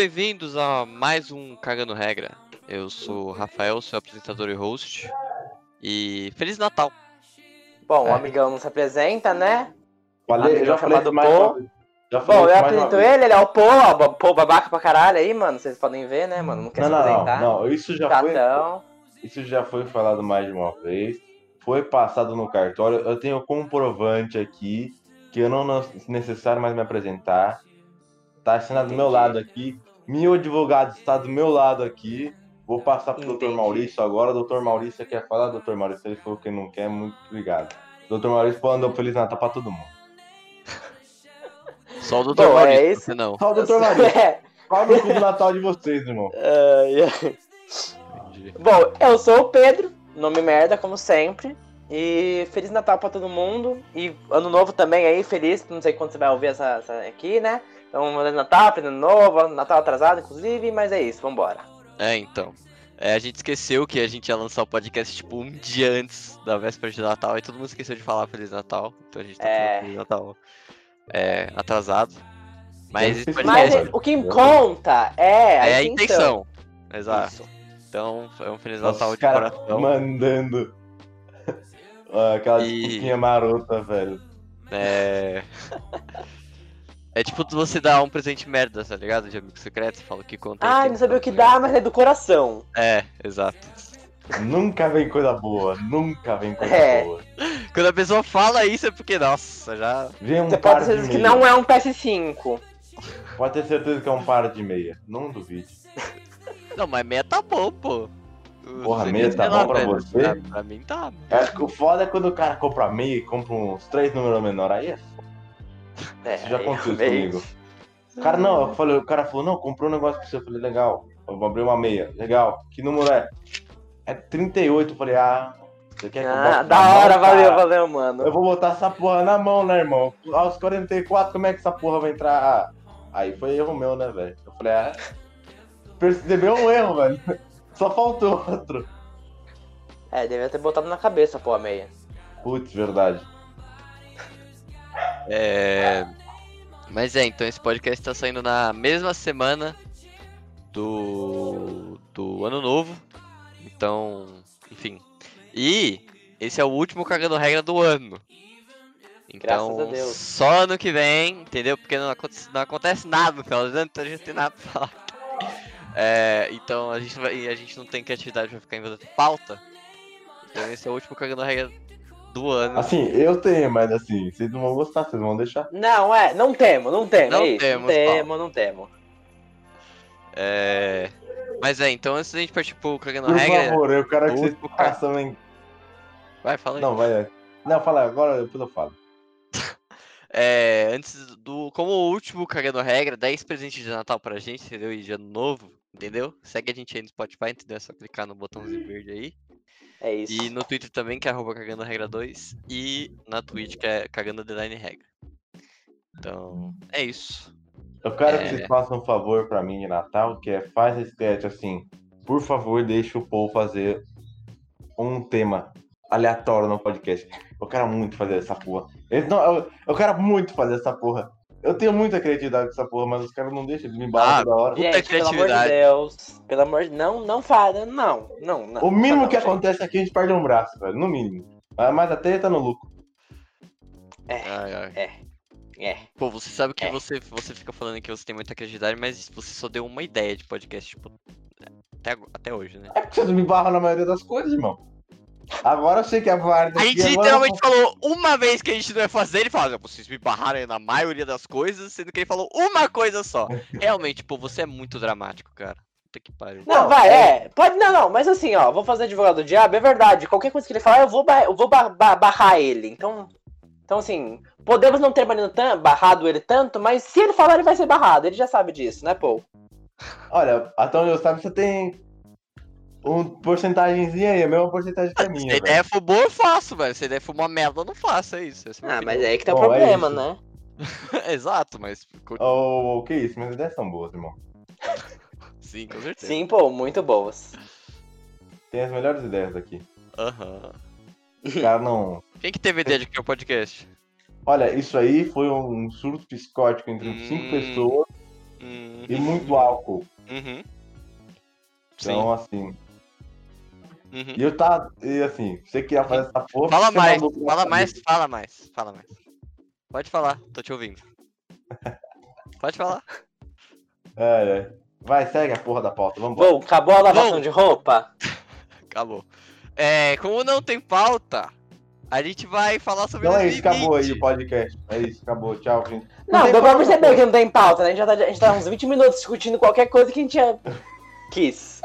Bem-vindos a mais um Cagando Regra. Eu sou o Rafael, seu apresentador e host. E Feliz Natal! Bom, É. o amigão não se apresenta, né? Falei, Amigão já falei chamado mais Pô. Já falei Bom, eu apresento ele, ele é o Pô, ó, Pô babaca pra caralho aí, mano. Vocês podem ver, né, mano? Não quer Não, se não, não, apresentar. não. Isso já foi, isso já foi falado mais de uma vez. Foi passado no cartório. Eu tenho comprovante aqui que eu não não- necessário mais me apresentar. Tá assinado do meu lado aqui. Meu advogado está do meu lado aqui. Vou passar pro Entendi. Dr. Maurício agora. Doutor Maurício quer falar, Dr. Maurício? Ele falou que não quer, muito obrigado. Dr. Maurício falando Feliz Natal pra todo mundo. Só o Dr. Bom, é Maurício, isso. você não. Só o Dr. Maurício. É, Qual cu do Natal de vocês, irmão? ai. Entendi. Bom, eu sou o Pedro, nome merda, como sempre. E Feliz Natal pra todo mundo. E Ano Novo também aí, feliz. Não sei quando você vai ouvir essa, essa aqui, né? Então, Feliz Natal, Feliz Ano Novo, Natal atrasado, inclusive. Mas é isso, vambora. É, então. É, a gente esqueceu que a gente ia lançar o podcast tipo um dia antes da véspera de Natal. E todo mundo esqueceu de falar Feliz Natal. Então a gente tá É. Feliz Natal é, atrasado. Mas Mas o que conta é é a a intenção. intenção. Exato. Isso. Então, é um Feliz Natal os de coração. mandando aquela E- desculpinha marota, velho. É. É tipo você dar um presente merda, tá ligado? De amigo secreto, você fala o que conta. Ah, não sabia o que dá, mas é do coração. É, exato. Nunca vem coisa boa, nunca vem coisa É. boa. Quando a pessoa fala isso é porque, nossa, já. Vem um Você par pode ter certeza que não é um PS5. Pode ter certeza que é um par de meia. Não duvide. Não, mas meia tá bom, pô. Porra, meia tá bom pra velho. você? Pra, pra mim tá. Acho que o foda é quando o cara compra meia e compra uns três números menores. Aí é foda. É, Isso já aconteceu realmente. comigo. O cara não, eu falei, o cara falou, não, comprou um negócio pra você. Eu falei, legal. Eu vou abrir uma meia. Legal. Que número é? É 38. Eu falei, ah, você quer que Ah, da mão, hora, valeu, cara? valeu, mano. Eu vou botar essa porra na mão, né, irmão? Aos 44, como é que essa porra vai entrar? Ah, Aí foi erro meu, né, velho? Eu falei, ah, percebeu um erro, velho. Só faltou outro. É, devia ter botado na cabeça, pô, a meia. Putz, verdade. É. Mas é, então esse podcast tá saindo na mesma semana do. do ano novo. Então, enfim. E esse é o último cagando regra do ano. Então, Graças a Deus. só ano que vem, entendeu? Porque não acontece, não acontece nada no final do ano, então a gente não tem nada pra falar. É, então a gente, vai, a gente não tem criatividade pra ficar inventando pauta. Então esse é o último cagando regra do ano. Assim, eu tenho, mas assim, vocês não vão gostar, vocês vão deixar. Não, é, não temo, não temo. Não é isso, temos, não temo, não temo. É. Mas é, então antes da gente partir pro cagando Por regra. favor, eu quero que vocês façam em. Vai, fala aí. Não, vai. Não, fala agora, depois eu falo. É, antes do. Como o último cagando regra, 10 presentes de Natal pra gente, entendeu? E de ano novo, entendeu? Segue a gente aí no Spotify, entendeu? É só clicar no botãozinho verde aí. É isso. E no Twitter também, que é arroba cagando regra 2. E na Twitch, que é cagando design regra. Então, é isso. Eu quero É. que vocês façam um favor pra mim de Natal, que é faz a sketch assim. Por favor, deixa o Paul fazer um tema aleatório no podcast. Eu quero muito fazer essa porra. Não- eu, eu quero muito fazer essa porra. Eu tenho muita criatividade com essa porra, mas os caras não deixam, eles me embalam Ah, toda hora. Gente, pelo amor de criatividade. Deus. Pelo amor de Não, não fala. Não, não, não. O mínimo não, que gente. acontece aqui, a gente perde um braço, velho. No mínimo. Mas a treta no lucro. É, Ai, ai. é. Pô, você sabe que É. você, você fica falando que você tem muita criatividade, mas você só deu uma ideia de podcast, tipo. Até, até hoje, né? É porque vocês me barram na maioria das coisas, irmão. Agora eu sei que a Varda A gente agora- literalmente falou uma vez que a gente não ia fazer, ele fala, vocês me barraram aí na maioria das coisas, sendo que ele falou uma coisa só. Realmente, pô, você é muito dramático, cara. Puta que pariu. Não, Não, vai, é- é. Pode, não, não, mas assim, ó, vou fazer advogado do diabo, é verdade. Qualquer coisa que ele falar, eu vou, ba- eu vou ba- ba- barrar ele. Então, então, assim, podemos não ter banido tan- barrado ele tanto, mas se ele falar, ele vai ser barrado. Ele já sabe disso, né, Paul? Olha, até onde eu sabe, você tem um porcentagemzinha aí, a mesma porcentagem que a Se minha. a velho. ideia for boa, eu faço, velho. Se a ideia for uma merda, eu não faço, é isso. É Ah, mas é aí que tá o é problema, isso. né? Exato, mas. Oh, que isso, minhas ideias são boas, irmão. Sim, com certeza. Sim, pô, muito boas. Tem as melhores ideias aqui. Aham. Os caras não. Quem que teve ideia de criar o podcast? Olha, isso aí foi um surto psicótico entre Hum. cinco pessoas. Hum, Uhum. e muito álcool. Uhum. Sim. Então, assim. Uhum. E eu tava. E assim, você queria fazer essa porra. Fala mais, fala mais, fala mais, fala mais. Pode falar, tô te ouvindo. Pode falar. É, é. Vai, segue a porra da pauta, vambora. Bom, acabou a lavação Bom. de roupa? Acabou. É, como não tem pauta, a gente vai falar sobre Então é isso, 2020. acabou aí o podcast. É isso, acabou. Tchau, gente. Não, deu pra perceber que não tem pauta, né? A gente, já tá, a gente tá uns 20 minutos discutindo qualquer coisa que a gente já quis.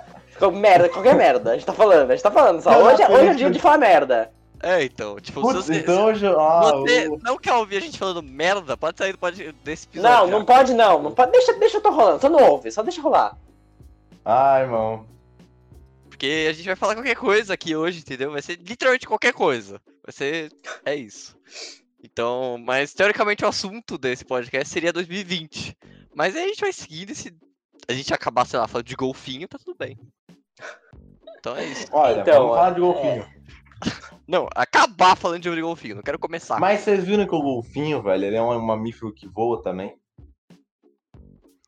Ficou merda, qualquer merda. A gente tá falando, a gente tá falando só. Hoje, é- hoje é o Felipe. dia de falar merda. É, então, tipo, Putz, você, então hoje. Ah, você o- não quer ouvir a gente falando merda, pode sair do pod- desse episódio. Não, já. não pode não. não pode, deixa, deixa eu tô rolando, só não ouve, só deixa rolar. Ai, irmão. Porque a gente vai falar qualquer coisa aqui hoje, entendeu? Vai ser literalmente qualquer coisa. Vai ser. É isso. Então, mas teoricamente o assunto desse podcast seria 2020. Mas aí a gente vai seguindo e se a gente acabar, sei lá, falando de golfinho, tá tudo bem. Então é isso. Olha, Então, vamos falar de golfinho. Não, acabar falando de golfinho, não quero começar. Mas vocês viram que o golfinho, velho, ele é um mamífero que voa também?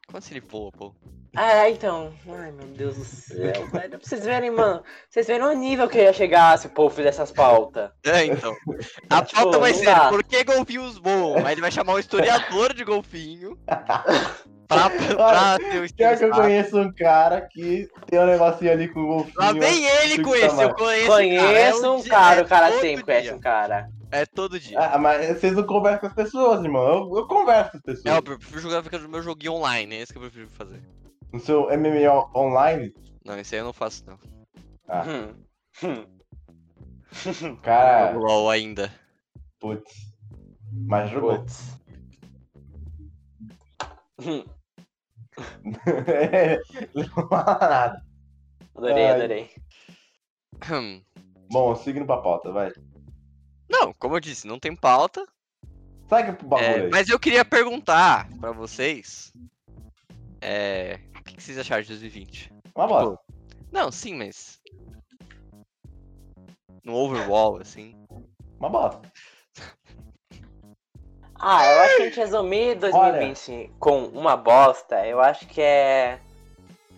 Como assim ele voa, pô? Ah, então. Ai, meu Deus do céu, velho. Pra vocês verem, mano. Vocês verem o nível que ia chegar se o povo fizesse essas pautas. É, então. A Tipo, pauta vai ser dá. por que golfinhos voam? Aí ele vai chamar um historiador de golfinho pra, pra ter o Pior que eu conheço um cara que tem um negocinho ali com o golfinho. Lá vem ele com esse, eu conheço, Conheço cara, é um cara, é o cara sempre conhece um cara. É todo dia. Ah, mas vocês não conversam com as pessoas, irmão. Eu, eu converso com as pessoas. É, eu prefiro jogar no meu joguinho online, é esse que eu prefiro fazer. No seu MMO online, Não, esse aí eu não faço, não. Ah. Hum. Hum. cara, Jogo LOL ainda. putz. Mas jogou. Putz. Não fala nada. Adorei, Ai. adorei. Bom, seguindo pra pauta, vai. Não, como eu disse, não tem pauta. Segue pro bagulho é, aí. mas eu queria perguntar pra vocês. É, o que, que vocês acharam de 2020? Uma bosta. Não, sim, mas. No overall, assim. Uma bosta. Ah, eu acho que a gente resumir 2020 com uma bosta, eu acho que é.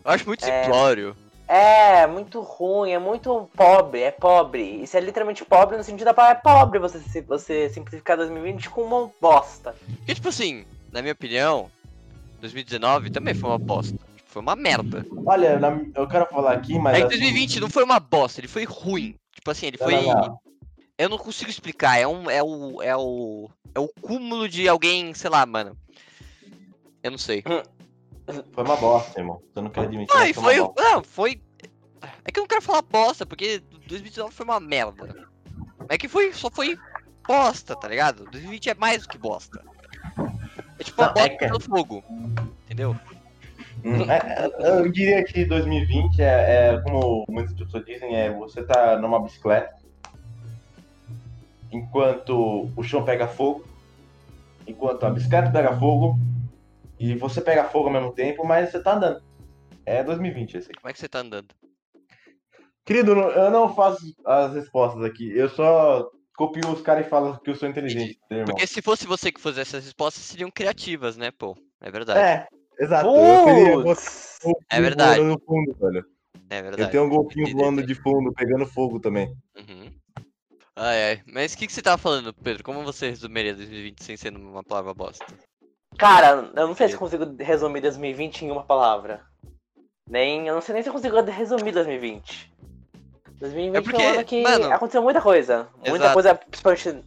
Eu acho muito É. simplório. É muito ruim, é muito pobre, é pobre. Isso é literalmente pobre no sentido da palavra é pobre você, você simplificar 2020 com uma bosta. Porque, tipo assim, na minha opinião, 2019 também foi uma bosta. Tipo, Foi uma merda. Olha, na- eu quero falar aqui, mas. É que assim, 2020 não foi uma bosta, ele foi ruim. Tipo assim, ele Não, foi. não, não. Eu não consigo explicar. É um. É o. É o. É o cúmulo de alguém, sei lá, mano. Eu não sei. Foi uma bosta, irmão. Você não quer admitir. E foi foi. uma bosta. Não, foi. É que eu não quero falar bosta, porque 2019 foi uma merda. É que foi. Só foi bosta, tá ligado? 2020 é mais do que bosta. É tipo uma Não, é bosta que- pelo fogo. Entendeu? Hum, é- é- eu diria que 2020 é, é, como muitas pessoas dizem, é você tá numa bicicleta, enquanto o chão pega fogo, enquanto a bicicleta pega fogo, e você pega fogo ao mesmo tempo, mas você tá andando. É 2020 esse aqui. Como é que você tá andando? Querido, eu não- eu faço as respostas aqui, eu só copio os caras e falo que eu sou inteligente, irmão. Porque se fosse você que fizesse essas respostas, seriam criativas, né, pô? É verdade. É, exato. Eu golfinho É verdade. fundo, velho. É Eu verdade. tenho um golfinho voando de fundo, pegando fogo também. Uhum. Ai, ai. Mas o que, que você tava falando, Pedro? Como você resumiria 2020 sem ser uma palavra bosta? Cara, eu não sei se eu consigo resumir 2020 em uma palavra. Nem. Eu não sei nem se eu consigo resumir 2020. 2020 É porque, foi um ano que mano- aconteceu muita coisa. Muita Exato. coisa, principalmente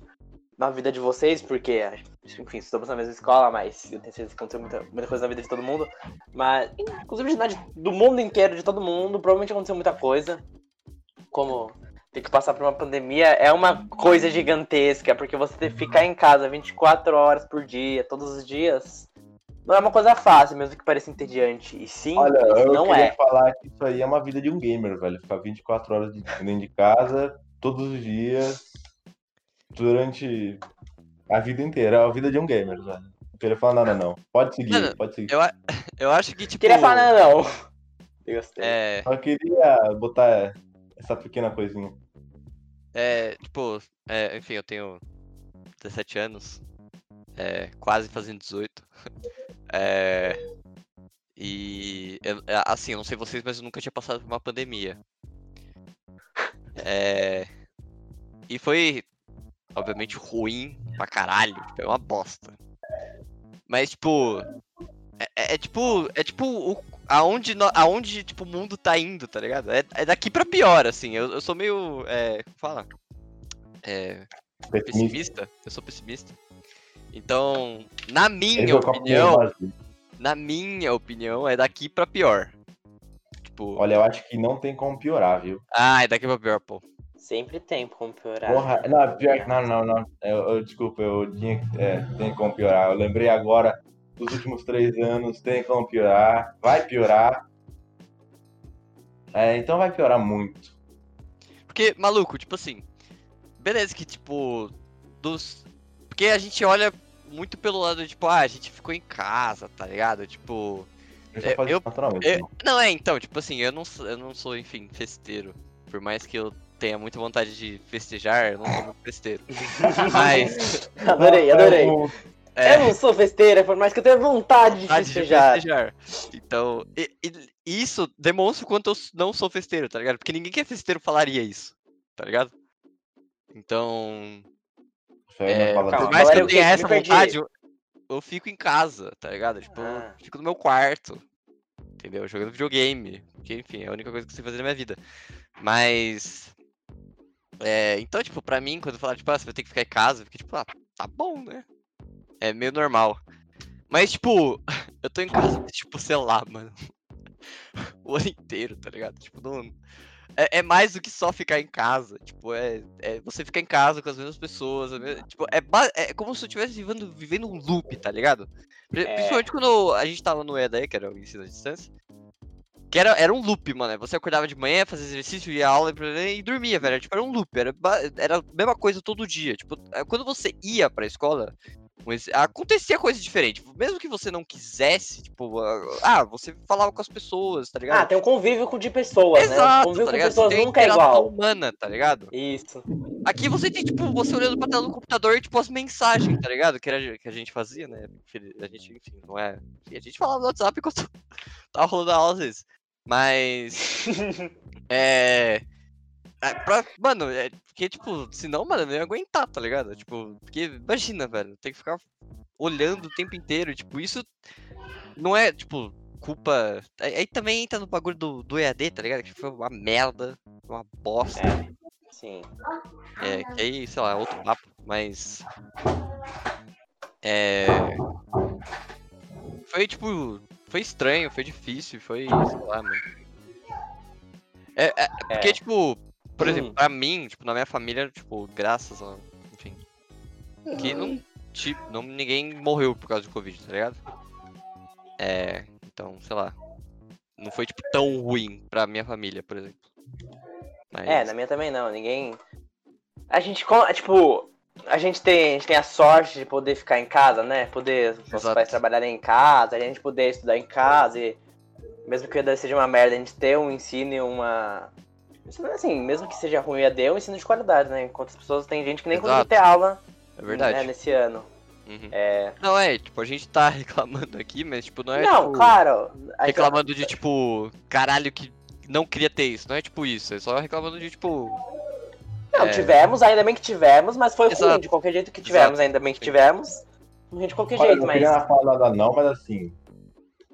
na vida de vocês, porque, enfim, estamos na mesma escola, mas eu tenho certeza que aconteceu muita, muita coisa na vida de todo mundo. Mas, inclusive na do mundo inteiro, de todo mundo, provavelmente aconteceu muita coisa. Como ter que passar por uma pandemia é uma coisa gigantesca, porque você ter que ficar em casa 24 horas por dia, todos os dias, não é uma coisa fácil, mesmo que pareça entediante. E sim, Olha, eu não queria é. falar que isso aí é uma vida de um gamer, velho. Ficar 24 horas de- dentro de casa, todos os dias, durante a vida inteira. É a vida de um gamer, velho. Não queria falar nada, não. Pode seguir, Mano, pode seguir. Eu, eu acho que, tipo. Queria falar, não. Eu gostei. É, Só queria botar essa pequena coisinha. é, tipo, é, enfim, eu tenho 17 anos. É, quase fazendo 18. É, eu- é, assim, eu não sei vocês, mas eu nunca tinha passado por uma pandemia. É. E foi, obviamente, ruim pra caralho. Foi uma bosta. Mas, tipo. É, é- é tipo. É tipo o, aonde, no- aonde tipo, o mundo tá indo, tá ligado? É, é daqui pra pior, assim. Eu, eu sou meio. É, como fala? É, Pessimista. Eu sou pessimista. Então, na minha a opinião, na minha opinião, é daqui pra pior. Tipo, Olha, eu acho que não tem como piorar, viu? ah, é daqui pra pior, pô. Sempre tem como piorar. Porra, não, pior que não, não, não. Eu, eu- desculpa, eu tinha que. É, tem como piorar. Eu lembrei agora dos últimos três anos, tem como piorar. Vai piorar. É, então vai piorar muito. Porque, maluco, tipo assim, beleza que, tipo, dos... Porque a gente olha muito pelo lado, tipo, ah, a gente ficou em casa, tá ligado? Tipo... É, eu- eu- não. Não, é, então, tipo assim, eu não, sou, eu não sou, enfim, festeiro. Por mais que eu tenha muita vontade de festejar, eu não sou muito festeiro. Mas... Adorei, adorei. Eu- É, Eu não sou festeira, por mais que eu tenha vontade de vontade de festejar. festejar. Então, e- e- isso demonstra o quanto eu não sou festeiro, tá ligado? Porque ninguém que é festeiro falaria isso, tá ligado? Então, É, por assim. mais que eu eu tenha essa vontade, eu, eu fico em casa, tá ligado? Tipo, eu Ah. fico no meu quarto, entendeu? Jogando videogame, que enfim, é a única coisa que eu sei fazer na minha vida. Mas. É, então, tipo, pra mim, quando falar, tipo, ah, você vai ter que ficar em casa, eu fiquei tipo, ah, tá bom, né? É meio normal. Mas, tipo, eu tô em casa, tipo, sei lá, mano. O ano inteiro, tá ligado? Tipo, não. É, é mais do que só ficar em casa. Tipo, é, é você ficar em casa com as mesmas pessoas. me- Tipo, é, ba- é como se eu estivesse vivendo, vivendo um loop, tá ligado? É. Principalmente quando a gente tava no EAD, que era o ensino à distância. Que era, era um loop, mano. Você acordava de manhã, fazia exercício, ia aula e dormia, velho. Tipo, era um loop. Era, era a mesma coisa todo dia. Tipo, eh, quando você ia pra escola, acontecia coisa diferente. Mesmo que você não quisesse, tipo, ah, ah, você falava com as pessoas, tá ligado? Ah, tem um convívio com- de pessoas, né? O Exato, convívio tá com pessoas Você tem nunca é igual. humana, tá ligado? Isso. Aqui você tem, tipo, você olhando pra tela do computador e, tipo, as mensagens, tá ligado? Que, era, que a gente fazia, né? A gente, enfim, não é. A gente falava no WhatsApp enquanto tava rolando a aula às vezes. Mas. É. é, pra- mano, é, porque, tipo, senão, mano, eu não ia aguentar, tá ligado? Tipo, porque, imagina, velho, tem que ficar olhando o tempo inteiro, tipo, isso não é, tipo, culpa. Aí, aí também entra no bagulho do, do EAD, tá ligado? Que foi uma merda, uma bosta. É. Sim. É, que aí, sei lá, é outro papo, mas. É. Foi tipo. Foi estranho, foi difícil, foi. sei lá, mano. É, é, porque, É. tipo, por exemplo, Hum. pra mim, tipo, na minha família, tipo, graças a. Enfim. Que não. Tipo, não, ninguém morreu por causa do Covid, tá ligado? É. Então, sei lá. Não foi, tipo, tão ruim pra minha família, por exemplo. Mas... É, na minha também não. Ninguém. A gente, tipo, a gente tem, a gente tem a sorte de poder ficar em casa, né? Poder os nossos pais trabalharem em casa, a gente poder estudar em casa e mesmo que o seja uma merda, a gente ter um ensino e uma. Isso não é assim, mesmo que seja ruim o EAD, é um ensino de qualidade, né? Enquanto as pessoas tem gente que nem conseguiu Exato. ter aula É verdade. né, nesse ano. Uhum. É... Não, é, tipo, a gente tá reclamando aqui, mas, tipo, não é, não, tipo, claro. a gente- reclamando de, tipo, caralho, que não queria ter isso. Não é, tipo, isso. É só reclamando de, tipo, Não, é. tivemos, ainda bem que tivemos, mas foi ruim Exato. de qualquer jeito que tivemos, Exato. ainda bem que tivemos. Ruim de qualquer Olha, jeito, não mas. queria falar nada não, mas assim,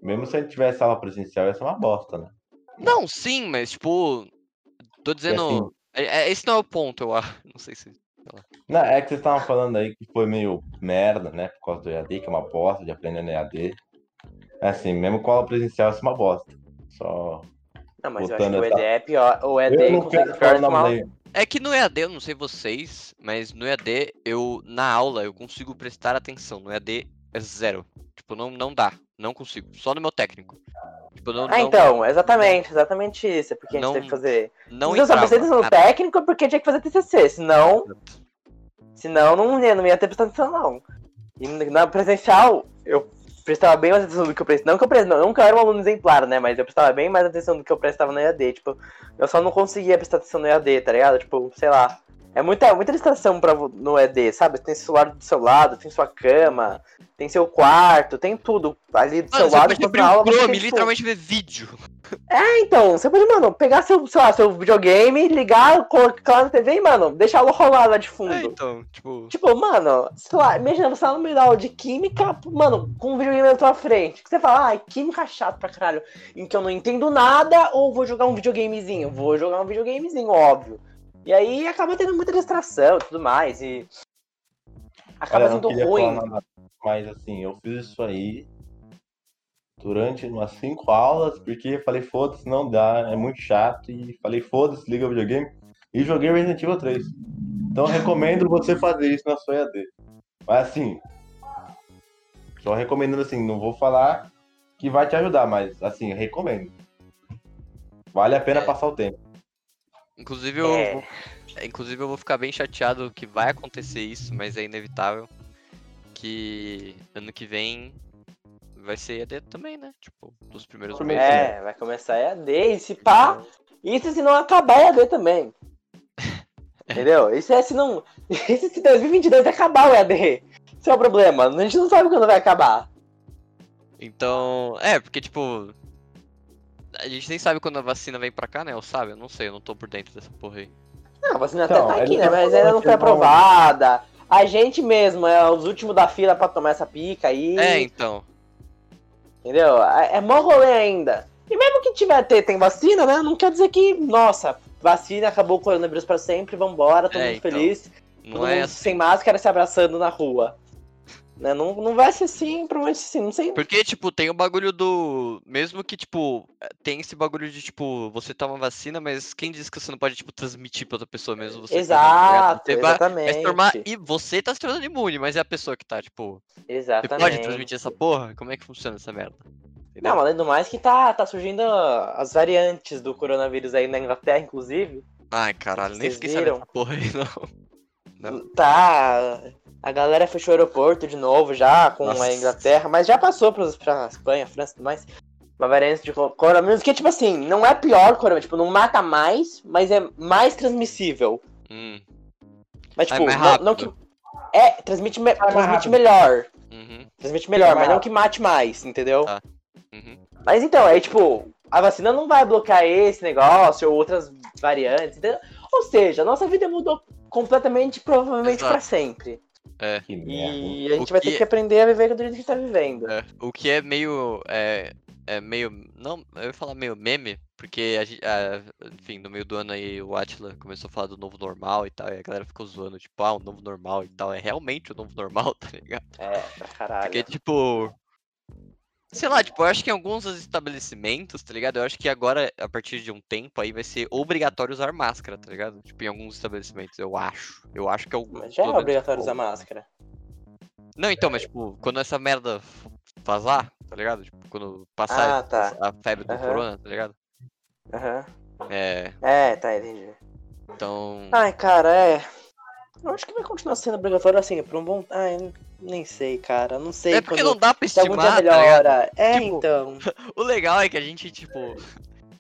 mesmo se a gente tivesse aula presencial, ia ser uma bosta, né? não, sim, mas, tipo, tô dizendo... assim- é- é- esse não é o ponto, eu acho. Não sei se... Não, é que vocês estavam falando aí que foi meio merda, né? Por causa do EAD, que é uma bosta de aprender no EAD. É assim, mesmo com aula presencial, ia ser uma bosta. Só. Não, mas eu acho que o essa- ED é pior. O ED Eu não quero pior falar nome daí. É que no EAD, eu não sei vocês, mas no EAD, eu, na aula, eu consigo prestar atenção. No EAD é zero. Tipo, não, não dá. Não consigo. Só no meu técnico. Tipo, não, Ah, então, exatamente, exatamente isso. É porque a gente teve que fazer. não eu só entrava. atenção no técnico porque tinha que fazer TCC, senão, senão não ia, não ia ter prestado atenção, não. E na presencial, eu prestava bem mais atenção do que eu prestava. Não que eu prestava, não eu era um aluno exemplar, né? Mas eu prestava bem mais atenção do que eu prestava no EAD. Tipo, eu só não conseguia prestar atenção no EAD, tá ligado? Tipo, sei lá. É muita, muita distração pra, no ED, sabe? Tem celular do seu lado, tem sua cama, tem seu quarto, tem tudo ali do Mano, seu você lado. pode enquanto abrir o aula você Chrome literalmente ver vídeo. É, então, você pode, mano, pegar seu, sei lá, seu videogame, ligar, colocar na TV e, mano, deixar ela rolar lá de fundo. É, então, tipo. Tipo, mano, sei lá, imagina você tá no meio da aula de química, mano, com um videogame na tua frente. Que você fala, ai, química chato pra caralho. Em que eu não entendo nada, ou vou jogar um videogamezinho? Vou jogar um videogamezinho, óbvio. E aí acaba tendo muita distração e tudo mais. E. Acaba Olha, sendo ruim. nada, mas assim, eu fiz isso aí durante umas cinco aulas, porque falei, foda-se, não dá, é muito chato, e falei, foda-se, liga o videogame, e joguei Resident Evil 3. Então eu recomendo você fazer isso na sua EAD. Mas assim, só recomendando assim, não vou falar que vai te ajudar, mas assim, recomendo. Vale a pena É. passar o tempo. Inclusive eu, É. vou, é, inclusive eu vou ficar bem chateado que vai acontecer isso, mas é inevitável. Que ano que vem vai ser ED também, né? Tipo, dos primeiros Primeiro meses. É, vai começar EAD, e se pá, isso se não acabar EAD também. Entendeu? Isso é se não. Isso se 2022 acabar o EAD. Esse é o problema. A gente não sabe quando vai acabar. Então, é, porque tipo. A gente nem sabe quando a vacina vem pra cá, né? Eu sabe, eu não sei, eu não tô por dentro dessa porra aí. Não, a vacina Então, até tá aqui, ele né? Mas ainda não que foi aprovada. A gente mesmo é os últimos da fila pra tomar essa pica aí. É, então. Entendeu? É, é mó rolê ainda. E mesmo que tiver ter, tem vacina, né? Não quer dizer que, nossa, vacina, acabou o coronavírus pra sempre, vambora, todo É, mundo então. feliz. Não todo é mundo assim. sem máscara se abraçando na rua. Né? Não, não vai ser assim, provavelmente assim, não sei. Porque, tipo, tem o bagulho do. Mesmo que, tipo, eh, tem esse bagulho de, tipo, você toma vacina, mas quem diz que você não pode, tipo, transmitir pra outra pessoa mesmo você tá? Exato, Você vai- vai exatamente. tornar. E você tá se tornando imune, mas é a pessoa que tá, tipo. Você Exatamente. pode transmitir essa porra? Como é que funciona essa merda? Entendeu? Não, além do mais que tá, tá surgindo as variantes do coronavírus aí na Inglaterra, inclusive. Ai, caralho, nem Vocês sabendo viram? dessa porra aí, não. Não. Tá. A galera fechou o aeroporto de novo já com Nossa. a Inglaterra, mas já passou pros, pra Espanha, França e tudo mais. Uma variante de co- coronavírus que, tipo assim, não é pior coronavírus, tipo, não mata mais, mas é mais transmissível. Hum, Mas, é tipo, mais não, não que. É, transmite, me- mais transmite melhor. uhum, Transmite melhor, mais mas não que mate mais, entendeu? Tá. uhum. Mas então, é tipo, a vacina não vai bloquear esse negócio ou outras variantes, entendeu? Ou seja, a nossa vida mudou completamente, provavelmente pra sempre. Merda. E a O gente vai que- ter que aprender a viver do jeito que a gente tá vivendo. É, o que é meio. É, é meio. Não, eu ia falar meio meme, porque a gente. ah, enfim, no meio do ano aí o Atila começou a falar do novo normal e tal, e a galera ficou zoando, tipo, ah, o novo normal e tal. É realmente o novo normal, tá ligado? É, pra caralho. Porque, tipo. Sei lá, tipo, eu acho que em alguns dos estabelecimentos, tá ligado? Eu acho que agora, a partir de um tempo, aí vai ser obrigatório usar máscara, tá ligado? Tipo, em alguns estabelecimentos, eu acho. Eu acho que é o. Mas já é obrigatório usar máscara. Não, então, mas tipo, quando essa merda vazar, tá ligado? Tipo, quando passar Ah, tá. a febre do Aham. corona, tá ligado? Aham. É, É, tá, entendi. então. Ai, cara, é. Eu acho que vai continuar sendo obrigatório assim, por um bom. Ai, nem sei, cara. Não sei é porque quando. não dá pra Se algum estimar, tá é, Tipo, então. O legal é que a gente, tipo,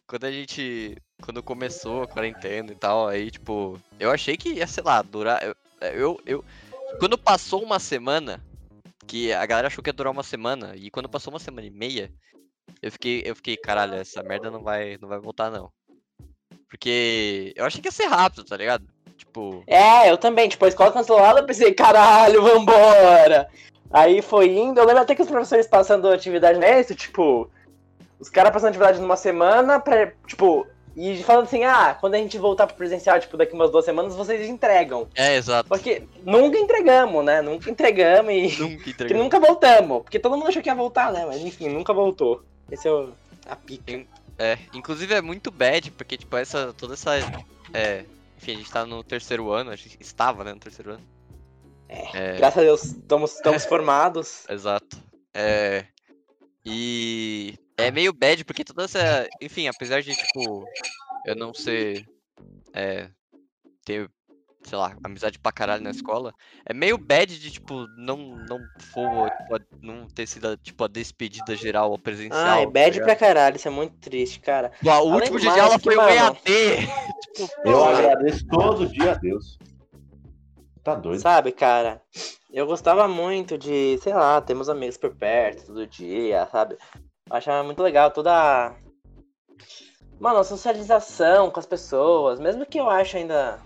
quando a gente. Quando começou a quarentena e tal, aí, tipo, eu achei que ia, sei lá, durar. Eu. eu, eu- quando passou uma semana, que a galera achou que ia durar uma semana, e quando passou uma semana e meia, eu fiquei, eu fiquei, caralho, essa merda não vai, não vai voltar, não. Porque eu achei que ia ser rápido, tá ligado? Tipo. É, eu também. Tipo, a escola cancelada, eu pensei, caralho, vambora. Aí foi indo. Eu lembro até que os professores passando atividade nesse, tipo, os caras passando atividade numa semana, pra, tipo, e falando assim, ah, quando a gente voltar pro presencial, tipo, daqui umas duas semanas, vocês entregam. É, exato. Porque nunca entregamos, né? Nunca entregamos e. Nunca entregou. nunca voltamos. Porque todo mundo achou que ia voltar, né? Mas enfim, nunca voltou. Esse é o. A pica. É, inclusive é muito bad, porque, tipo, essa. Toda essa. É. Enfim, a gente tá no terceiro ano, a gente estava, né, no terceiro ano. É, Graças a Deus, estamos, estamos formados. exato. É. E. É meio bad, porque toda essa. Enfim, apesar de, tipo. Eu não ser. É. Ter. Sei lá, amizade pra caralho na escola. É meio bad de, tipo, não, não for. Tipo, não ter sido, a, tipo, a despedida geral ao presencial. Ah, é tá bad ligado? pra caralho, isso é muito triste, cara. O último do dia de aula foi o EAD. tipo, Eu agradeço todo dia a Deus. Tá doido. Sabe, cara? Eu gostava muito de, sei lá, ter meus amigos por perto todo dia, sabe? Eu achava muito legal toda. a- Mano, a socialização com as pessoas, mesmo que eu acho ainda.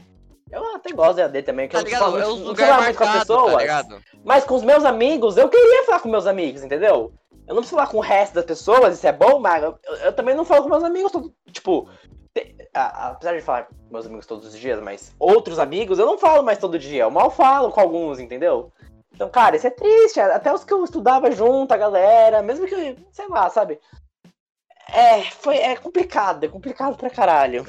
Eu até gosto da EAD também, que Tá eu ligado? falo É muito- os lugares muito com as marcados, pessoas. tá ligado? Mas com os meus amigos, eu queria falar com meus amigos, entendeu? Eu não preciso falar com o resto das pessoas, isso é bom, mas eu, eu também não falo com meus amigos todo. Tipo, apesar de falar com meus amigos todos os dias, mas outros amigos eu não falo mais todo dia. Eu mal falo com alguns, entendeu? Então, cara, isso é triste. Até os que eu estudava junto, a galera, mesmo que, sei lá, sabe? É, foi, é complicado, é complicado pra caralho.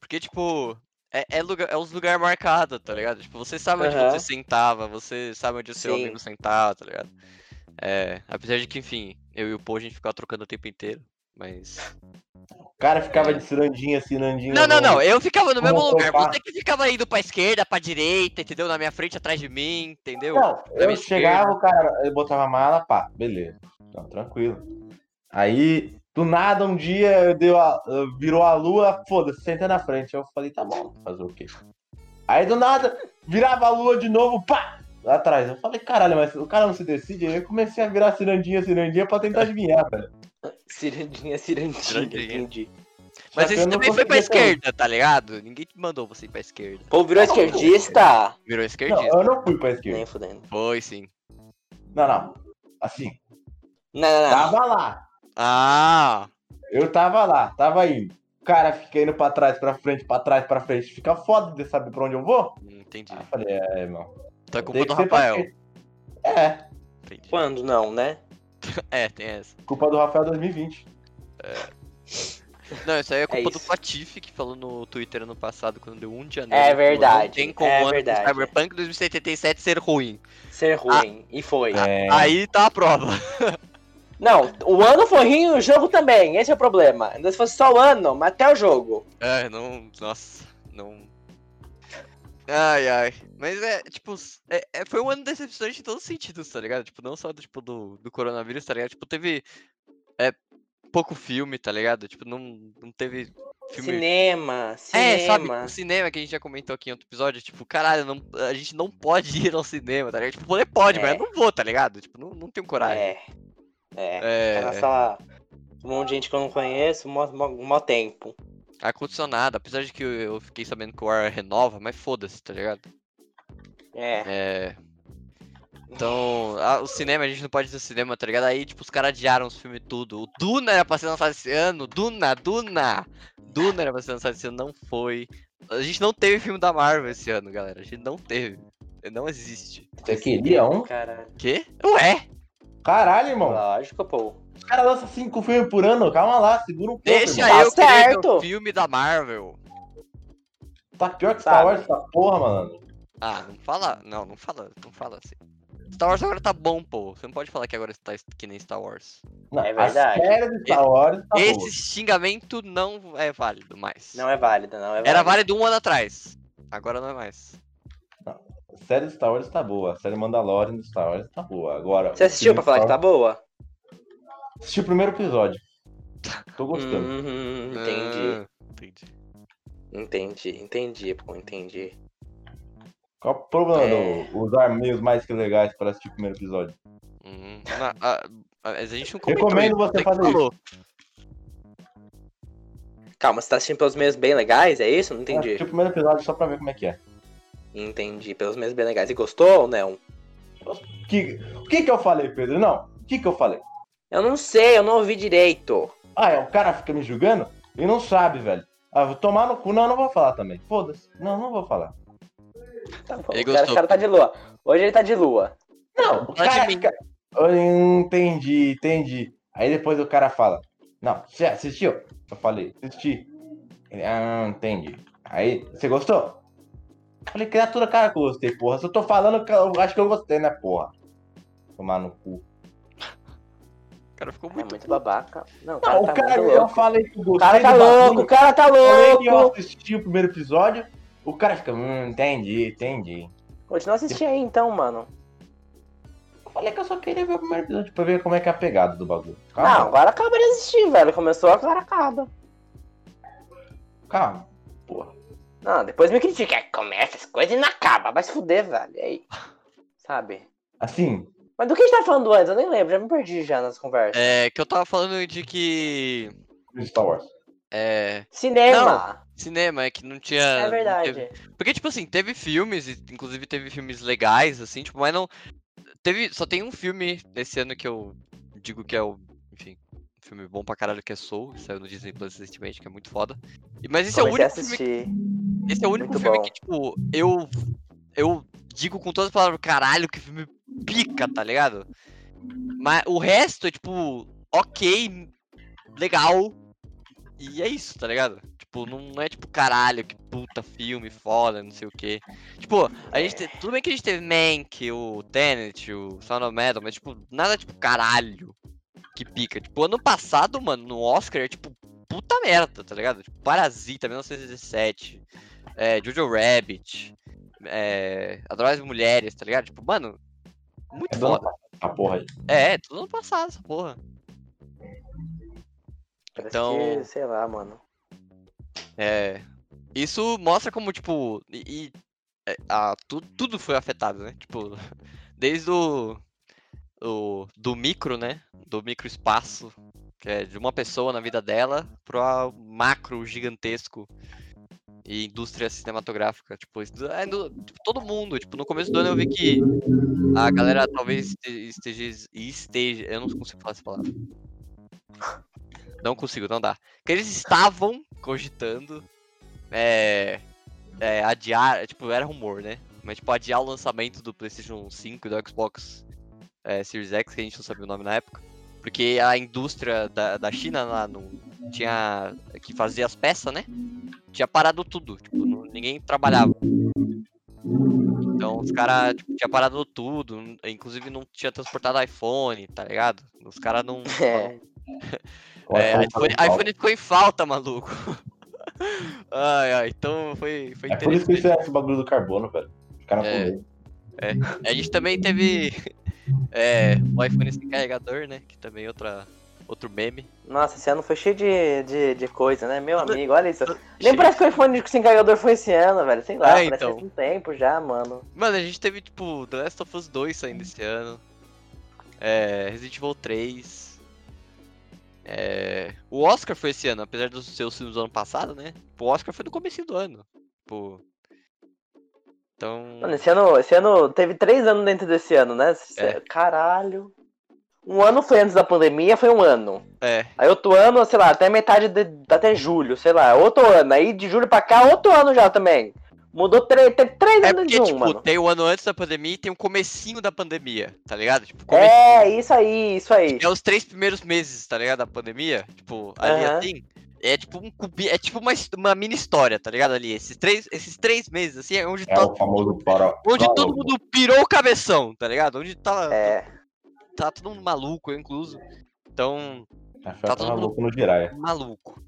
Porque, tipo, é, é, lugar, é os lugares marcados, tá ligado? Tipo, você sabe onde Aham. você sentava, você sabe onde o seu Sim. amigo sentava, tá ligado? É, apesar de que, enfim, eu e o Pô, a gente ficava trocando o tempo inteiro, mas... O cara ficava de cirandinha, cirandinha. Não, não, não, eu ficava no mesmo lugar, colocar. você que ficava indo pra esquerda, pra direita, entendeu? Na minha frente, atrás de mim, entendeu? Não, eu chegava, o cara, eu botava a mala, pá, beleza. Então, tranquilo. Aí, do nada, um dia deu a, virou a lua, foda-se, senta na frente. Eu falei, tá bom, fazer o quê? Aí do nada, virava a lua de novo, pá! Lá atrás. Eu falei, caralho, mas o cara não se decide. Aí eu comecei a virar cirandinha, cirandinha pra tentar adivinhar, velho. Cirandinha, cirandinha, Cirandinha. entendi. Mas esse não também foi pra esquerda, tá ligado? Ninguém te mandou você ir pra esquerda. Pô, virou esquerdista? Virou Não, esquerdista. eu não fui pra esquerda. Nem fudendo. Foi, sim. Não, não. Assim, Não, não, não. tava lá. Ah! Eu tava lá, tava indo. O cara fica indo pra trás, pra frente, pra trás, pra frente. Fica foda de saber pra onde eu vou. Entendi. Aí eu falei, é, irmão. Então é tem culpa do Rafael. É, Entendi. Quando não, né? É, tem essa. culpa do Rafael 2020. Não, isso aí é culpa do isso. Patife, que falou no Twitter ano passado, quando deu 1 de janeiro. É falou, verdade, Não tem como é do verdade. Cyberpunk 2077 ser ruim. Ser ruim. E foi. É, Aí tá a prova. Não, o ano foi ruim e o jogo também. Esse é o problema. Ainda se fosse só o ano, mas até o jogo. É, não. Nossa, não. Ai, ai. Mas é, tipo, é, é- foi um ano decepcionante em todos os sentidos, tá ligado? Tipo, não só do, tipo, do, do coronavírus, tá ligado? Tipo, teve é, pouco filme, tá ligado? Tipo, não, não teve filme. Cinema, É, sabe, cinema. o cinema que a gente já comentou aqui em outro episódio, tipo, caralho, não, a gente não pode ir ao cinema, tá ligado? Tipo, poder pode, mas É. eu não vou, tá ligado? Tipo, não, não tenho coragem. É. É. É, na sala. Um monte de gente que eu não conheço, mó, mó, mó tempo. ar-condicionado, apesar de que eu, eu fiquei sabendo que o ar renova, mas foda-se, tá ligado? É. É. Então, a- o cinema, a gente não pode ir ao cinema, tá ligado? Aí, tipo, os caras adiaram os filmes tudo. O Duna era pra ser lançado esse ano. Duna, Duna! Duna era pra ser lançado esse ano, não foi. A gente não teve filme da Marvel esse ano, galera. A gente não teve. Não existe. Você queria um? Caralho. Quê? Ué? Caralho, irmão. Lógico, pô. Os caras lançam cinco filmes por ano. Calma lá, segura um pouco. Deixa irmão. Tá eu ver certo. o filme da Marvel. Tá pior que Star Sabe. Wars essa porra, mano. Ah, não fala. Não, não fala. Não fala assim. Star Wars agora tá bom, pô. Você não pode falar que agora tá que nem Star Wars. Não, É verdade. A série de Star Wars tá Esse boa. xingamento não é válido mais. Não é válida, não é válida. Era válido um ano atrás. Agora não é mais. A série de Star Wars tá boa. A série Mandalorian de Star Wars tá boa. Agora. Você assistiu pra falar que tá boa? Assisti o primeiro episódio. Tô gostando. Hum, entendi. Ah, entendi. Entendi, entendi, pô, entendi. Qual o problema É. usar meios mais que legais pra assistir o primeiro episódio? Uhum. Na- a, a- a gente não comentou Recomendo isso, você fazer falou. Calma, você tá assistindo pelos meios bem legais, é isso? Não entendi. Assisti o primeiro episódio só pra ver como é que é. Entendi, pelos meios bem legais. E gostou ou não? Que, o que que eu falei, Pedro? Não. O que que eu falei? Eu não sei, eu não ouvi direito. Ah, é, o cara fica me julgando e não sabe, velho. Ah, vou tomar no cu. Não, não vou falar também. Foda-se. Não, não vou falar. Tá bom, Ele o cara, gostou. o cara tá de lua. Hoje ele tá de lua. Não, o cara fica... Eu entendi, entendi. Aí depois o cara fala, não, você assistiu? Eu falei, assisti. Ele, ah, entendi. Aí, você gostou? Eu falei, criatura, cara, que eu gostei, porra. Se eu tô falando, que eu acho que eu gostei, né, porra? Tomar no cu. O cara ficou É muito. muito babaca. Não, o Não, cara o tá cara, muito eu louco. falei que eu O gostei cara tá louco, bagulho. o cara tá Falei que eu louco. assisti o primeiro episódio, o cara fica, hum, entendi, entendi. Continua assistindo aí então, mano. Eu falei que eu só queria ver o primeiro episódio pra ver como é que é a pegada do bagulho. Não, Calma, agora acaba de assistir, velho. Começou, agora acaba. calma. Porra. Não, depois me critica. é, Começa as coisas e não acaba. Vai se fuder, velho. E aí? Sabe? Assim, Mas do que a gente tá falando antes? Eu nem lembro, já me perdi já nas conversas. É, que eu tava falando de que. Star Wars. É. Cinema! Cinema, é que não tinha. É não verdade. teve- Porque, tipo assim, teve filmes, e inclusive teve filmes legais, assim, tipo, mas não. Teve. Só tem um filme esse ano que eu digo que é o. Enfim, filme bom pra caralho que é Soul, que saiu no Disney Plus recentemente, que é muito foda. E- Mas esse é o Comecei único filme assistir. Esse é o único Muito filme bom. que, tipo, eu. Eu digo com todas as palavras, caralho, que filme pica, tá ligado? Mas o resto é, tipo, ok, legal. E é isso, tá ligado? Tipo, não, não é tipo, caralho, que puta filme, foda, não sei o quê. Tipo, a gente. te- Tudo bem que a gente teve Mank, o Tenet, o Sound of Metal, mas, tipo, nada tipo, caralho, que pica. Tipo, ano passado, mano, no Oscar, é tipo, puta merda, tá ligado? Tipo, Parasita, 1917, é, Jojo Rabbit, é, Adoráveis Mulheres, tá ligado? Tipo, mano, muito É foda. A porra aí. É, tudo ano passado, essa porra. Parece Então- que, sei lá, mano. É. Isso mostra como, tipo, e, e, é, a, tu- tudo foi afetado, né? Tipo, desde o, o do micro, né? Do microespaço, que é de uma pessoa na vida dela, pro macro gigantesco e indústria cinematográfica. Tipo, é do- tipo, todo mundo. Tipo, no começo do ano eu vi que a galera talvez este- esteja, esteja. Eu não consigo falar essa palavra. Não consigo, não dá. Que eles estavam cogitando é, é, adiar, tipo, era rumor, né? Mas tipo, adiar o lançamento do PlayStation 5 e do Xbox é, Series X, que a gente não sabia o nome na época. Porque a indústria da, da China lá não tinha. que fazia as peças, né? Tinha parado tudo. Tipo, não- ninguém trabalhava. Então os caras, tipo, tinha parado tudo. Inclusive não tinha transportado iPhone, tá ligado? Os caras não. É. O É, iPhone iPhone, tá iPhone ficou em falta, maluco. ai, ai, então foi, foi É por isso que isso é esse bagulho do carbono, velho. Os caras É. fuderam. A gente também teve é, o iPhone sem carregador, né? Que também é outra, outro meme. Nossa, esse ano foi cheio de, de, de coisa, né? Meu amigo, olha isso. Nem Cheio- parece que o iPhone sem carregador foi esse ano, velho. Sei lá, É, parece então. que um tempo já, mano. Mano, a gente teve, tipo, The Last of Us 2 saindo esse ano. É, Resident Evil 3. É, o Oscar foi esse ano, apesar dos seus filmes do ano passado, né? O Oscar foi no começo do ano. Tipo. Então. Mano, esse ano, esse ano teve três anos dentro desse ano, né? É. Caralho. Um ano foi antes da pandemia, foi um ano. É, Aí outro ano, sei lá, até metade de, até julho, sei lá, outro ano. Aí de julho pra cá, outro ano já também. Mudou três, teve três é anos porque, de um, tipo, mano. tem o ano antes da pandemia e tem o comecinho da pandemia, tá ligado? Tipo, É, isso aí, isso aí. é os três primeiros meses, tá ligado? Da pandemia. Tipo, ali Aham. assim. É tipo um cubi... é tipo uma, uma mini história, tá ligado? Ali. Esses três, esses três meses, assim, é onde, É to- o famoso para. onde para- todo mundo pirou o cabeção, tá ligado? Onde tá, É. tá todo mundo maluco, eu incluso. Então, É, Tá todo maluco no Jiraya. maluco.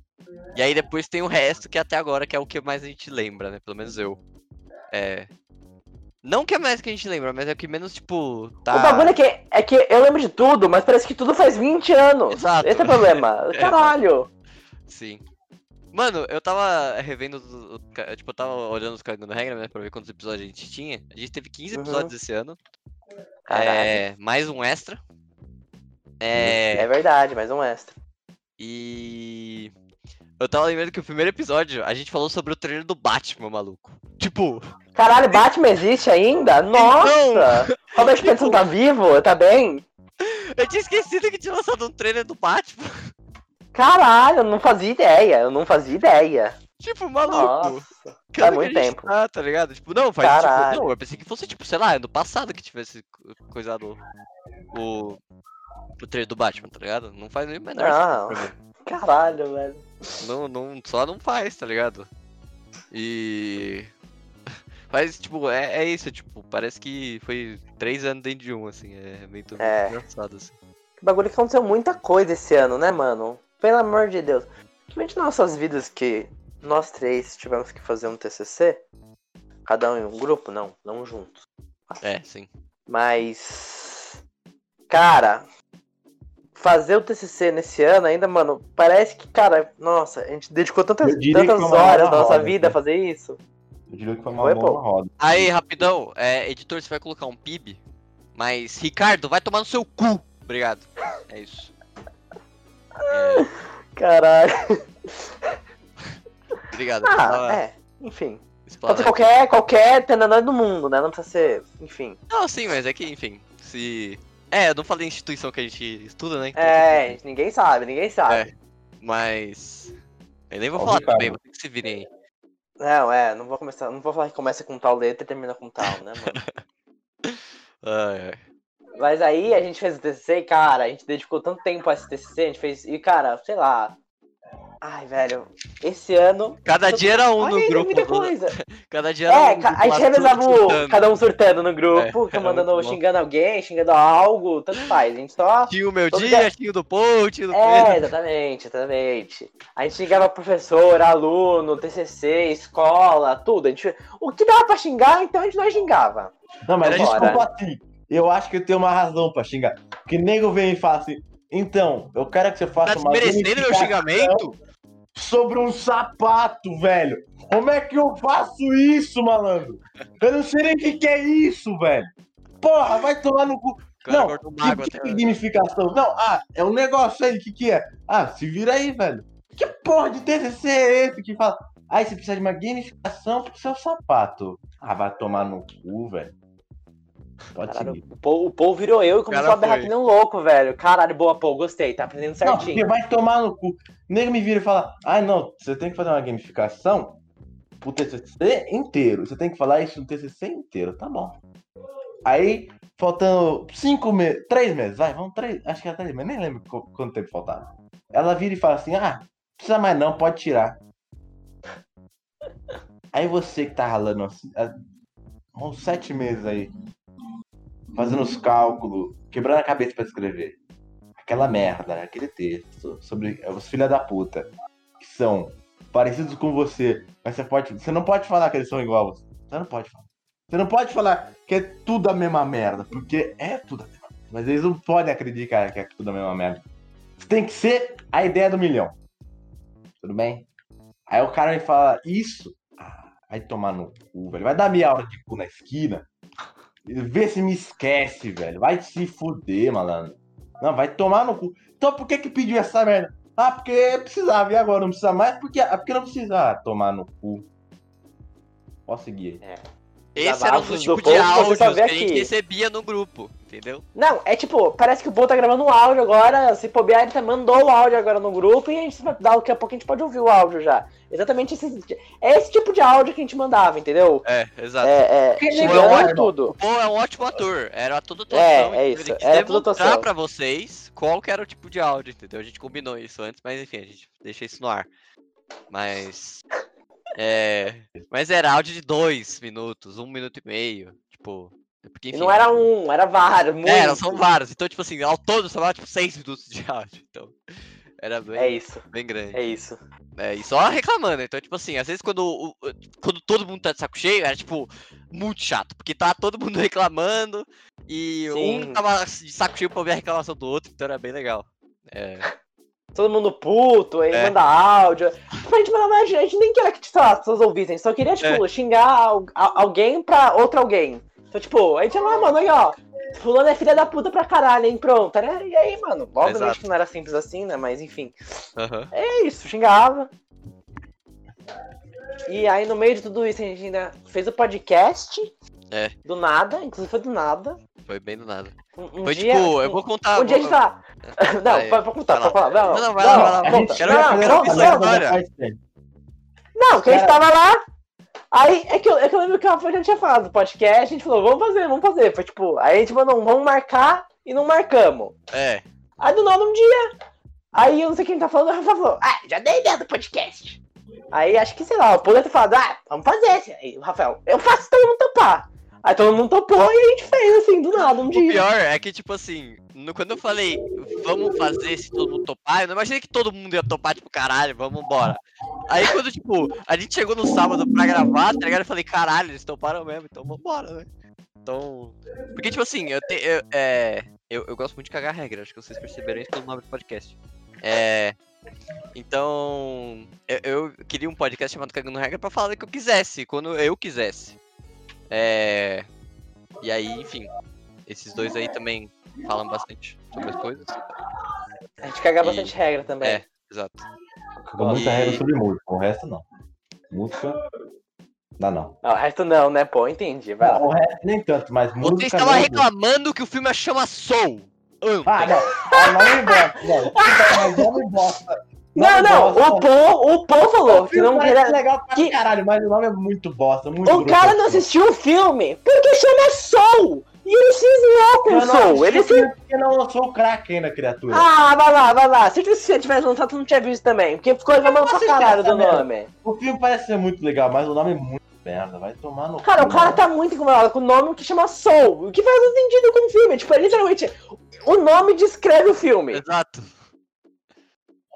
E aí depois tem o resto, que até agora que é o que mais a gente lembra, né? Pelo menos eu. É. Não que é mais que a gente lembra, mas é o que menos, tipo, tá. O bagulho é que, é que eu lembro de tudo, mas parece que tudo faz 20 anos. Exato. Esse é o problema. Caralho. Sim. Mano, eu tava revendo, tipo, eu tava olhando os Cagando Regra, né, pra ver quantos episódios a gente tinha. A gente teve 15 Uhum. episódios esse ano. Caralho. É, mais um extra. É, É verdade, mais um extra. e... Eu tava lembrando que o primeiro episódio, a gente falou sobre o trailer do Batman, maluco. Tipo, Caralho, Batman existe ainda? Nossa! Robert Pattinson tá vivo? Tá bem? eu tinha esquecido que tinha lançado um trailer do Batman. Caralho, eu não fazia ideia. Eu não fazia ideia. Tipo, maluco. Nossa. faz muito tempo. Tá, tá ligado? Tipo, não, faz Caralho. tipo, Não, eu pensei que fosse, tipo, sei lá, ano passado que tivesse co- coisado o. O trailer do Batman, tá ligado? Não faz nem o menor Não. Caralho, velho. Não, não, só não faz, tá ligado? E. Mas, tipo, é, é isso, tipo, parece que foi três anos dentro de um, assim, é meio tudo É. engraçado, assim. Que bagulho que aconteceu muita coisa esse ano, né, mano? Pelo amor de Deus. Principalmente nas nossas vidas que nós três tivemos que fazer um TCC. Cada um em um grupo? Não, não juntos. É, sim. Mas. Cara. fazer o TCC nesse ano ainda, mano, parece que, cara, nossa, a gente dedicou tantas, tantas horas da nossa roda, vida a né? fazer isso. Eu diria que foi uma Foi, boa roda. Aí, rapidão, é, editor, você vai colocar um PIB, mas Ricardo, vai tomar no seu cu. Obrigado. É isso. É, Caralho. obrigado. Ah, Precisava é, enfim. Pode ser qualquer, qualquer tenanã do mundo, né? Não precisa ser, enfim. Não, sim, mas é que, enfim, se. É, eu não falei instituição que a gente estuda, né? então, É, ninguém sabe, ninguém sabe. É. Mas. Eu nem vou Ó, falar Ricardo. também, vou ter que se virem aí. Não, é, não vou começar, não vou falar que começa com tal letra e termina com tal, né, mano? Ai, ai. Mas aí a gente fez o TCC e, cara, a gente dedicou tanto tempo a esse TCC, a gente fez, e cara, sei lá. Ai, velho, esse ano. Cada dia era um Olha no grupo. muita coisa. Cada dia era É, um. ca- grupo a gente revezava o- cada um surtando no grupo, É, mandando, bom. xingando alguém, xingando algo, tanto faz. A gente só. Tinha o meu Todo dia, dia- tinha o do Paul, tinha o do É, Pedro. exatamente, exatamente. A gente xingava professor, aluno, TCC, escola, tudo. A gente, o que dava pra xingar, então a gente não xingava. Não, mas Era desculpa assim. Eu acho que eu tenho uma razão pra xingar. Porque nego vem e fala assim, então, eu quero que você faça Tá uma desmerecendo meu xingamento? sobre um sapato, velho. Como é que eu faço isso, malandro? Eu não sei nem o que, que é isso, velho. Porra, vai tomar no cu. Não, água que, até. que gamificação? Não, ah, é um negócio aí, o que, que é? Ah, se vira aí, velho. Que porra de TCC é esse que fala? Ah, você precisa de uma gamificação pro seu sapato. Ah, vai tomar no cu, velho. Pode Caralho, seguir. o Paul, o Paul virou eu e começou a berrar foi. que nem um louco, velho. Caralho, boa, Paul, gostei, tá aprendendo Não, porque certinho. vai tomar no cu. Nego me vira e fala, ah, não, você tem que fazer uma gamificação pro TCC inteiro. Você tem que falar isso no TCC inteiro, tá bom. Aí, faltando cinco meses, três meses, vai, vamos três, acho que era três meses, nem lembro qu- quanto tempo faltava. Ela vira e fala assim, ah, precisa mais não, pode tirar. Aí você que tá ralando assim, há uns sete meses aí, fazendo os cálculos, quebrando a cabeça pra escrever aquela merda, aquele texto sobre os filha da puta que são parecidos com você, mas você pode, você não pode falar que eles são igual a você. Você não pode falar. Você não pode falar que é tudo a mesma merda, porque é tudo a mesma merda. Mas eles não podem acreditar que é tudo a mesma merda. Tem que ser a ideia do milhão. Tudo bem? Aí o cara me fala isso, ah, vai tomar no cu, velho. Vai dar minha hora de cu na esquina. Vê se me esquece, velho. Vai se fuder, malandro. Não, vai tomar no cu. Então por que que pediu essa merda? Ah, porque precisava, e agora não precisa mais? Porque, ah, porque não precisa ah, tomar no cu. Posso seguir. Esse era um dos do tipos de áudios que a gente recebia no grupo, entendeu? Não, é tipo, parece que o Paul tá gravando um áudio agora, se bobear, ele tá, mandou o áudio agora no grupo e a gente vai dar daqui a pouco a gente pode ouvir o áudio já. Exatamente esse, é esse tipo de áudio que a gente mandava, entendeu? É, exato. É, é, Que xingando legal, e tudo. Pô, é um ótimo ator. Era tudo atuação. É, é entendeu? isso, era tudo atuação. pra vocês qual que era o tipo de áudio, entendeu? A gente combinou isso antes, mas enfim, a gente deixa isso no ar. Mas. É. Mas era áudio de dois minutos, um minuto e meio. Tipo. Porque, enfim, não era um, era vários, muito. É, são vários. Então, tipo assim, ao todo só tipo 6 minutos de áudio. Então. Era bem, É isso, bem grande. é isso. É, e só reclamando. Então, tipo assim, às vezes quando, quando todo mundo tá de saco cheio, era, tipo, muito chato. Porque tá todo mundo reclamando e Sim. um tava de saco cheio pra ouvir a reclamação do outro, então era bem legal. É, Todo mundo puto, aí É. manda áudio. A gente mandava, a gente nem queria que, sei lá, as pessoas ouvissem, só queria, tipo, xingar al- a- alguém pra outro alguém. Então, tipo, a gente ia lá, mano, aí, ó. Fulano é filha da puta pra caralho, hein? Pronto. Era, e aí, mano? Obviamente Exato. que não era simples assim, né? Mas enfim. aham. É isso, xingava. E aí, no meio de tudo isso, a gente ainda fez o podcast. É. Do nada, inclusive foi do nada. Foi bem do nada. Um, um Foi dia, tipo, eu vou contar. Um dia a gente tá. Não, Aí, pode, contar, vai pode falar. Não, Não, não, vai lá, vai lá, A conta. gente quero- não, quero conta, não, história. Não, que a gente tava lá. Aí é que, eu, é que eu lembro que a Rafa já tinha falado do podcast, a gente falou, vamos fazer, vamos fazer. Foi tipo, aí a gente falou, não, vamos marcar e não marcamos. É, Aí do nada um dia. Aí eu não sei quem tá falando, a Rafa falou, ah, já dei ideia do podcast. Aí acho que, sei lá, o poder ter falado, ah, vamos fazer esse. Aí o Rafael, eu faço todo mundo topar. Aí todo mundo topou e a gente fez assim, do nada, um o dia. pior é que, tipo assim, no- quando eu falei, vamos fazer se todo mundo topar, eu não imaginei que todo mundo ia topar, tipo, caralho, vamos embora. Aí quando, tipo, a gente chegou no sábado pra gravar, tá ligado? Eu falei, caralho, eles toparam mesmo, então vambora, né? Então. Porque, tipo assim, eu, te, eu, é, eu, eu gosto muito de cagar regra, acho que vocês perceberam isso pelo nome do podcast. É. Então. Eu, eu queria um podcast chamado Cagando Regra pra falar o que eu quisesse, quando eu quisesse. É. E aí, enfim. Esses dois aí também falam bastante sobre as coisas. A gente caga E- bastante regra também. É, exato. Com muita E- regra sobre música, o resto não. Música. Dá não. Não, o resto não, né, pô? Entendi. Vai lá. Não, o resto nem tanto, mas Você música. estava não. reclamando que o filme chama Soul. Ah, não. Ah, nome bosta. Não, mas nome bosta. Não, não, bosta. o Paul, o Paul falou O que não queria. legal pra que- caralho, mas o nome é muito bosta. Muito O cara não grosseiro. assistiu o filme porque chama Soul! E ele cismou com Eu o não Soul! Ele se. porque não lançou o crack ainda, criatura. Ah, vai lá, vai lá. Se você tivesse lançado, tu não tinha visto também. Porque ficou reclamando pra caralho do nome. O filme parece ser muito legal, mas o nome é muito merda. Vai tomar no Cara, o cara tá muito incomodado com o nome que chama Soul. O que faz sentido com o filme. Tipo, é literalmente. O nome descreve o filme. Exato.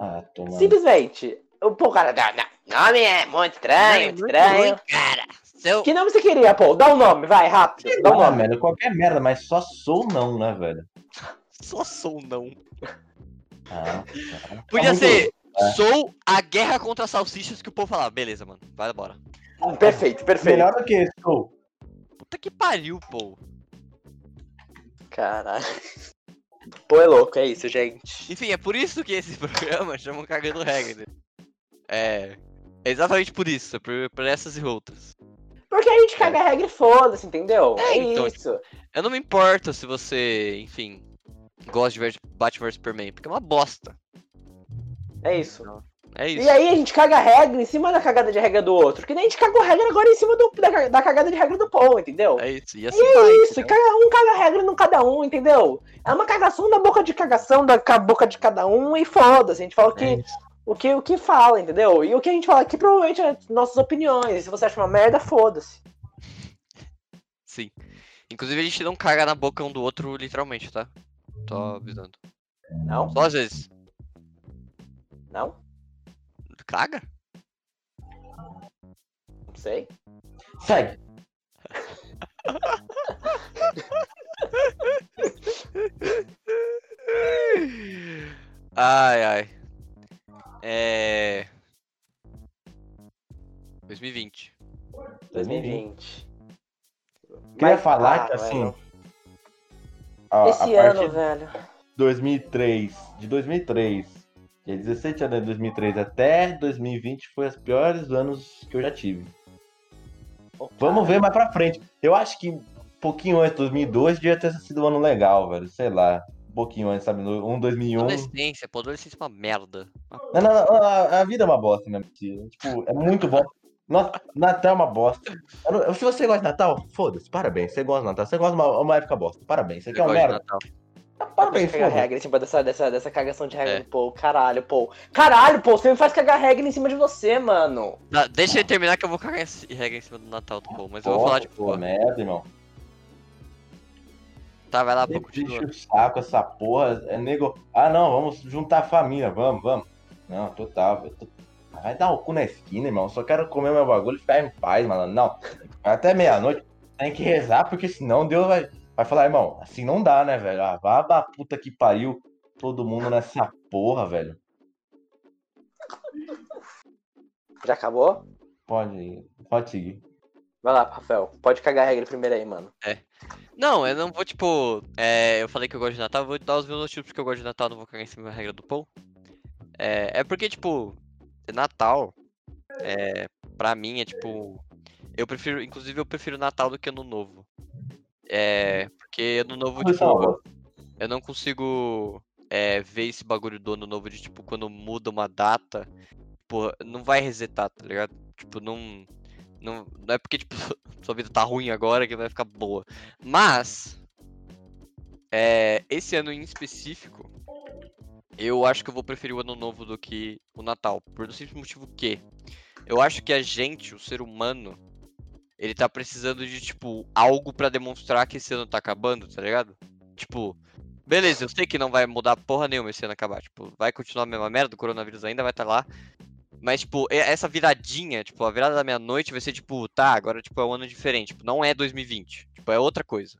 Ah, toma. Simplesmente. O pô, cara, não, não. Nome é muito estranho, muito estranho. cara. Seu... Que nome você queria, pô? Dá um nome, vai, rápido. Dá um nome. merda, qualquer merda, mas só sou não, né, velho? Só Soul não. Ah, Podia muito ser é. Sou a guerra contra salsichas que o povo falava. Beleza, mano. Vai embora. Perfeito, perfeito. Melhor do que esse, sou. Puta que pariu, pô. Caralho. Pô, é louco, é isso, gente. Enfim, é por isso que esse programa chama Cagando Regra. né? É. É exatamente por isso. É por, por essas e outras. Porque a gente caga a regra e foda-se, entendeu? É, É, então, isso. Eu não me importo se você, enfim, gosta de ver Batman vs Superman, porque é uma bosta. É isso. É isso. E aí a gente caga a regra em cima da cagada de regra do outro. Que nem a gente cagou a regra agora em cima do- da, da cagada de regra do Paul, entendeu? É isso. E assim E vai. é isso, e entendeu? cada um caga a regra no cada um, entendeu? É uma cagação da boca de cagação da ca- boca de cada um e foda-se. A gente fala o que, É o, que, o que fala, entendeu? E o que a gente fala aqui provavelmente é nossas opiniões. E se você acha uma merda, foda-se. Sim. Inclusive a gente não caga na boca um do outro, literalmente, tá? Tô avisando. Não? Só às vezes. Não? Caga? Não sei. Segue. Ai, ai. É. 2020. 2020. Queria Mas- falar ah, que, assim, velho. a, Esse a ano, velho. de 2003, de 2003, dia 17 de janeiro de 2003 até 2020 foi os piores anos que eu já tive. Vamos ver mais pra frente. Eu acho que um pouquinho antes de 2002 devia ter sido um ano legal, velho. Sei lá. Um pouquinho antes, sabe? Um 2001. Adolescência, pô, adolescência é uma merda. Não, não, não, a, a vida é uma bosta, né? Tipo, é muito bom. Nossa, Natal é uma bosta. Não- Se você gosta de Natal, foda-se, parabéns. Você gosta de Natal, você gosta de uma, uma época bosta. Parabéns. Você Eu quer uma merda? Natal. Parabéns, Cagar foda-se. regra em cima dessa, dessa, dessa cagação de regra É. do Paul. Caralho, Paul. Caralho, Paul, você me faz cagar regra em cima de você, mano. Tá, deixa ele terminar que eu vou cagar esse regra em cima do Natal do povo, mas eu vou falar de Pô, boa. merda, irmão. Tá, vai lá, continua. enche o saco essa porra. É nego. Ah, não, vamos juntar a família, vamos, vamos. Não, total, velho. Vai dar o cu na esquina, irmão. Só quero comer meu bagulho e ficar em paz, mano. Não. Até meia-noite tem que rezar, porque senão Deus vai, vai falar, irmão, assim não dá, né, velho? Ah, vá da puta que pariu todo mundo nessa porra, velho. Já acabou? Pode, pode seguir. Vai lá, Rafael. Pode cagar a regra primeiro aí, mano. Não, eu não vou, tipo. É, eu falei que eu gosto de Natal, eu vou dar os meus motivos porque eu gosto de Natal, não vou cagar em cima da regra do Paul. É, é porque, tipo, Natal, é, pra mim é tipo. Eu prefiro, inclusive eu prefiro Natal do que Ano Novo. É, porque Ano Novo, tipo, bosta. eu não consigo é, ver esse bagulho do Ano Novo de, tipo, quando muda uma data, tipo, não vai resetar, tá ligado? Tipo, não. Não, não é porque, tipo, sua vida tá ruim agora que vai ficar boa. Mas. É, esse ano em específico, eu acho que eu vou preferir o ano novo do que o Natal. Por um simples motivo que eu acho que a gente, o ser humano, ele tá precisando de, tipo, algo pra demonstrar que esse ano tá acabando, tá ligado? Tipo, beleza, eu sei que não vai mudar porra nenhuma esse ano acabar. Tipo, vai continuar a mesma merda, o coronavírus ainda vai estar lá. Mas, tipo, essa viradinha, tipo, a virada da meia-noite vai ser, tipo, tá, agora, tipo, é um ano diferente. Tipo, não é 2020. Tipo, é outra coisa.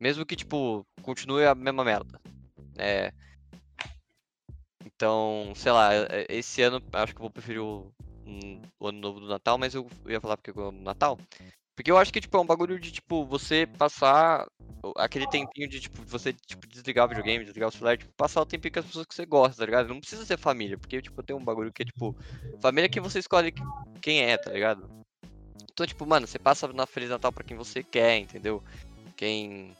Mesmo que, tipo, continue a mesma merda. É. Então, sei lá, esse ano acho que eu vou preferir o, hum, o ano novo do Natal, mas eu ia falar porque eu amo Natal. Porque eu acho que, tipo, é um bagulho de, tipo, você passar o- aquele tempinho de, tipo, você, tipo, desligar o videogame, desligar o celular, tipo, passar o tempinho com as pessoas que você gosta, tá ligado? Não precisa ser família, porque, tipo, tem um bagulho que é, tipo, família é que você escolhe que- quem é, tá ligado? Então, tipo, mano, você passa na Feliz Natal pra quem você quer, entendeu? Quem.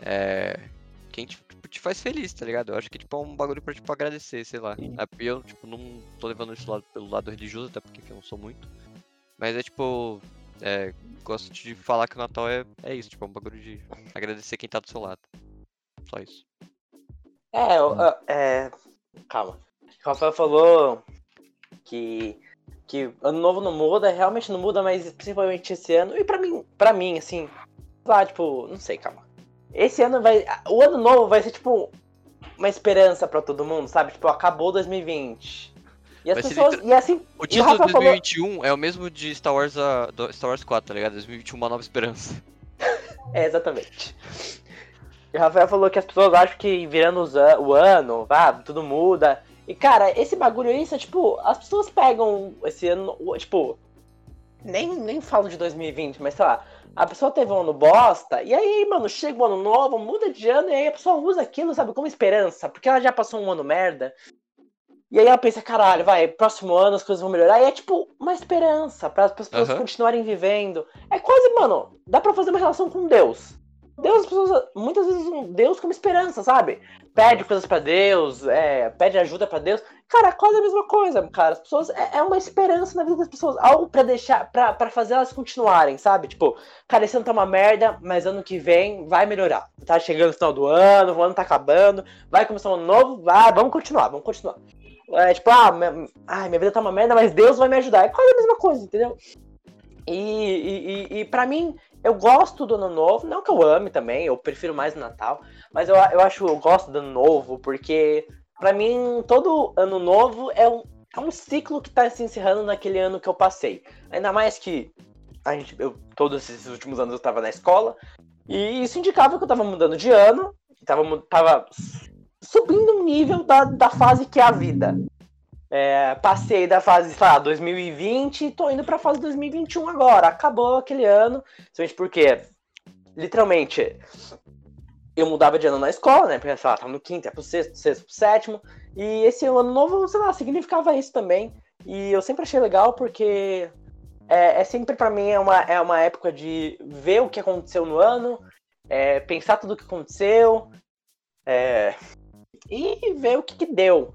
É. Quem te, tipo, te faz feliz, tá ligado? Eu acho que, tipo, é um bagulho pra, tipo, agradecer, sei lá. Sim. É, Eu, tipo, não tô levando isso lado, pelo lado religioso, até porque eu não sou muito. Mas é, tipo. É, gosto de falar que o Natal é, é isso, tipo, é um bagulho de agradecer quem tá do seu lado. Só isso. É, eu- eu- é. Calma. O Rafael falou que. Que ano novo não muda, realmente não muda, mas principalmente esse ano. E pra mim, pra mim, assim. Lá, tipo, não sei, calma. Esse ano vai. O ano novo vai ser, tipo, uma esperança pra todo mundo, sabe? Tipo, acabou 2020. E as Vai ser pessoas. liter- E assim. O título de Rafa falou- 2021 é o mesmo de Star Wars, a, do Star Wars 4, tá ligado? 2021, Uma Nova Esperança. É, exatamente. E o Rafael falou que as pessoas acham que virando an- o ano, tudo muda. E, cara, esse bagulho aí, isso é, tipo, as pessoas pegam esse ano, tipo, nem, nem falo de 2020, mas sei lá, a pessoa teve um ano bosta, e aí, mano, chega o ano novo, muda de ano, e aí a pessoa usa aquilo, sabe, como esperança, porque ela já passou um ano merda. E aí ela pensa, caralho, vai, próximo ano as coisas vão melhorar. E é tipo uma esperança para as pessoas Aham. continuarem vivendo. É quase, mano, dá pra fazer uma relação com Deus. Deus, as pessoas muitas vezes usam Deus como esperança, sabe? Pede coisas pra Deus, é, pede ajuda pra Deus. Cara, é quase a mesma coisa, cara. As pessoas é, é uma esperança na vida das pessoas, algo pra deixar, pra, pra fazer elas continuarem, sabe? Tipo, cara, esse ano tá uma merda, mas ano que vem vai melhorar. Tá chegando o final do ano, o ano tá acabando, vai começar um ano novo, vai, vamos continuar, vamos continuar. É tipo, ah, minha, ai, minha vida tá uma merda, mas Deus vai me ajudar. É quase a mesma coisa, entendeu? E, e, e, e pra mim, eu gosto do ano novo, não que eu ame também, eu prefiro mais o Natal, mas eu, eu acho, eu gosto do ano novo, porque pra mim, todo ano novo é um, é um ciclo que tá se encerrando naquele ano que eu passei. Ainda mais que a gente, eu, todos esses últimos anos eu tava na escola, e isso indicava que eu tava mudando de ano, tava, tava subindo um nível da, da fase que é a vida. É, passei da fase, sei lá, 2020 e tô indo pra fase 2021 agora. Acabou aquele ano, simplesmente porque, literalmente, eu mudava de ano na escola, né? Porque, sei lá, tava no quinto, ia pro sexto, sexto pro sétimo. E esse ano novo, sei lá, significava isso também. E eu sempre achei legal porque é, é sempre pra mim é uma, é uma época de ver o que aconteceu no ano, é, pensar tudo o que aconteceu, é, e ver o que, que deu.